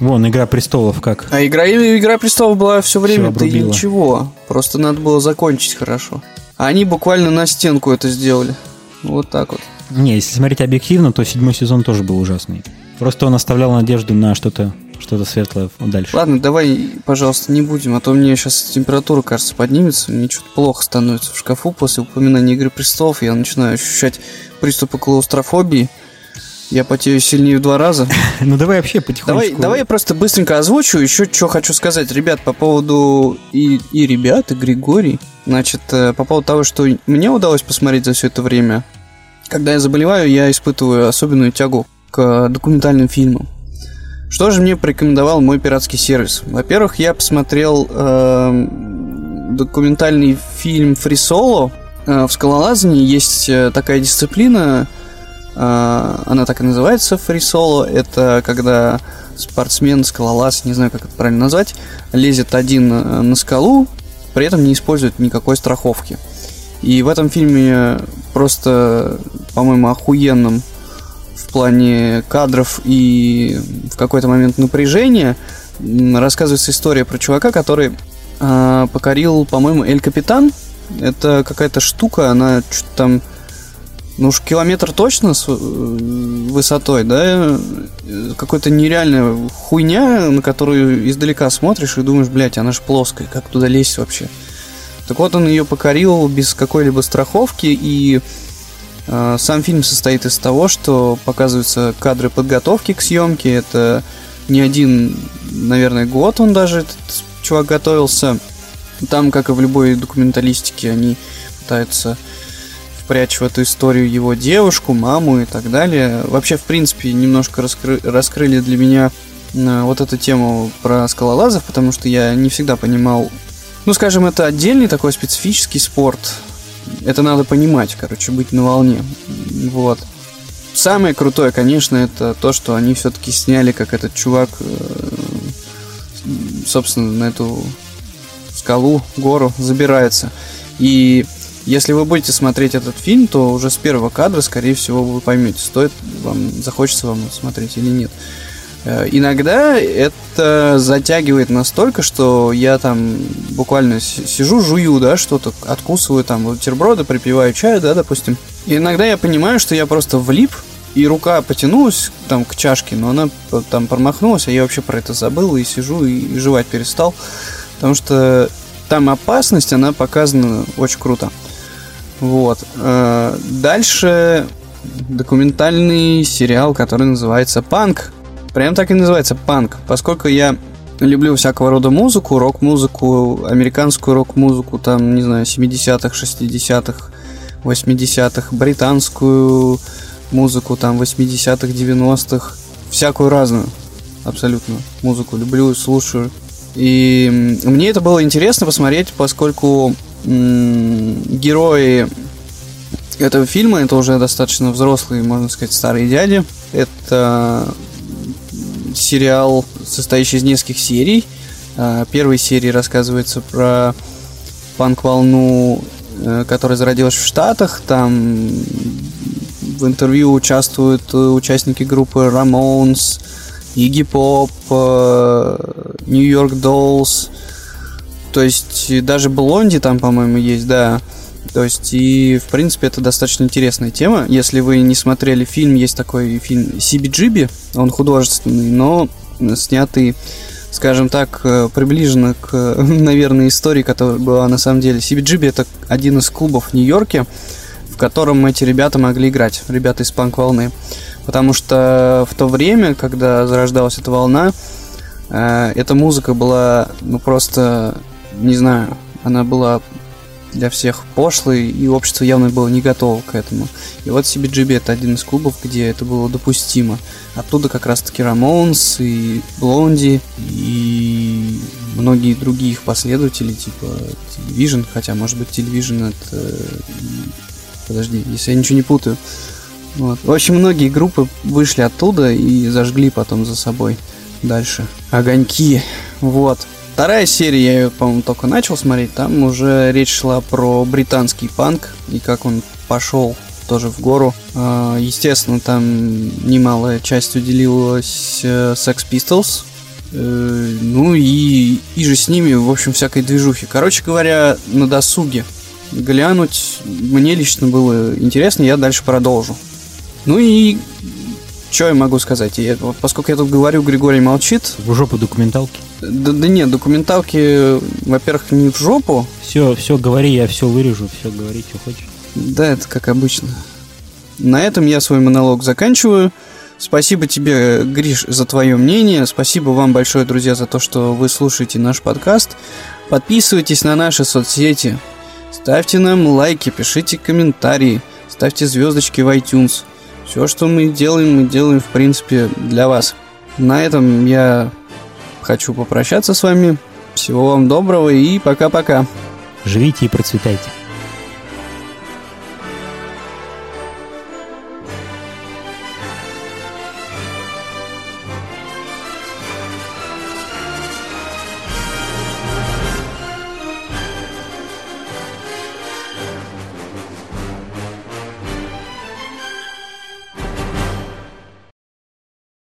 Вон, Игра престолов как. А игра, игра престолов была все время, да ничего. Просто надо было закончить хорошо. А они буквально на стенку это сделали. Вот так вот. Не, если смотреть объективно, то седьмой сезон тоже был ужасный. Просто он оставлял надежду на что-то что-то светлое дальше. Ладно, давай, пожалуйста, не будем, а то мне сейчас температура, кажется, поднимется, мне что-то плохо становится в шкафу после упоминания Игры Престолов, я начинаю ощущать приступы клаустрофобии, я потею сильнее в два раза. Ну давай вообще потихонечку. Давай, давай я просто быстренько озвучу. Еще что хочу сказать, ребят, по поводу и, и ребят, и Григорий. Значит, э, по поводу того, что мне удалось посмотреть за все это время. Когда я заболеваю, я испытываю особенную тягу к документальным фильмам. Что же мне порекомендовал мой пиратский сервис? Во-первых, я посмотрел э, документальный фильм Фрисоло. Э, в скалолазании есть э, такая дисциплина, она так и называется фрисоло. Это когда спортсмен, скалолаз, не знаю, как это правильно назвать, лезет один э, на скалу, при этом не использует никакой страховки. И в этом фильме просто, по-моему, охуенном в плане кадров и в какой-то момент напряжения рассказывается история про чувака, который э, покорил, по-моему, Эль Капитан. Это какая-то штука, она что-то там, ну уж километр точно с э, высотой, да, какой-то нереальная хуйня, на которую издалека смотришь и думаешь, блядь, она же плоская, как туда лезть вообще? Так вот, он ее покорил без какой-либо страховки и Э, сам фильм состоит из того, что показываются кадры подготовки к съемке. Это не один, наверное, год он даже, этот чувак, готовился. Там, как и в любой документалистике, они пытаются впрячь в эту историю его девушку, маму и так далее. Вообще, в принципе, немножко раскры- раскрыли для меня э, вот эту тему про скалолазов, потому что я не всегда понимал... Ну, скажем, это отдельный такой специфический спорт, это надо понимать, короче, быть на волне. Вот. Самое крутое, конечно, это то, что они все-таки сняли, как этот чувак, э, собственно, на эту скалу, гору забирается. И если вы будете смотреть этот фильм, то уже с первого кадра, скорее всего, вы поймете, стоит вам, захочется вам смотреть или нет. Э, иногда это затягивает настолько, что я там буквально сижу, жую, да, что-то откусываю там бутерброды, припиваю чаю, да, допустим. И иногда я понимаю, что я просто влип, и рука потянулась там к чашке, но она там промахнулась, а я вообще про это забыл и сижу и жевать перестал, потому что там опасность, она показана очень круто. Вот. Э, дальше документальный сериал, который называется «Панк», Прям так и называется панк, поскольку я люблю всякого рода музыку, рок-музыку, американскую рок-музыку, там, не знаю, 70-х, 60-х, 80-х, британскую музыку, там, 80-х, 90-х, всякую разную абсолютно музыку люблю, слушаю. И мне это было интересно посмотреть, поскольку герои этого фильма это уже достаточно взрослые, можно сказать, старые дяди. Это сериал, состоящий из нескольких серий. А, первой серии рассказывается про панк-волну, э, которая зародилась в Штатах. Там в интервью участвуют э, участники группы Ramones, Iggy Pop, New York Dolls. То есть даже Блонди там, по-моему, есть, да. То есть, и, в принципе, это достаточно интересная тема. Если вы не смотрели фильм, есть такой фильм CBGB, он художественный, но снятый, скажем так, э, приближенно к, наверное, истории, которая была на самом деле. CBGB это один из клубов в Нью-Йорке, в котором эти ребята могли играть, ребята из панк-волны. Потому что в то время, когда зарождалась эта волна, э, эта музыка была, ну, просто, не знаю, она была для всех пошлый, и общество явно было не готово к этому. И вот CBGB это один из клубов, где это было допустимо. Оттуда как раз-таки Рамонс и Блонди, и многие другие их последователи, типа Television, хотя, может быть, Television это... Подожди, если я ничего не путаю. Вот. В общем, многие группы вышли оттуда и зажгли потом за собой дальше огоньки. Вот. Вторая серия, я ее, по-моему, только начал смотреть, там уже речь шла про британский панк и как он пошел тоже в гору. А, естественно, там немалая часть уделилась э, Sex Pistols, э, ну и, и же с ними, в общем, всякой движухи. Короче говоря, на досуге глянуть мне лично было интересно, я дальше продолжу. Ну и что я могу сказать? Я, вот, поскольку я тут говорю, Григорий молчит. В жопу документалки. Да, да нет, документалки, во-первых, не в жопу. Все, все говори, я все вырежу, все говори, что хочешь. Да, это как обычно. На этом я свой монолог заканчиваю. Спасибо тебе, Гриш, за твое мнение. Спасибо вам большое, друзья, за то, что вы слушаете наш подкаст. Подписывайтесь на наши соцсети. Ставьте нам лайки, пишите комментарии, ставьте звездочки в iTunes. Все, что мы делаем, мы делаем, в принципе, для вас. На этом я хочу попрощаться с вами. Всего вам доброго и пока-пока. Живите и процветайте.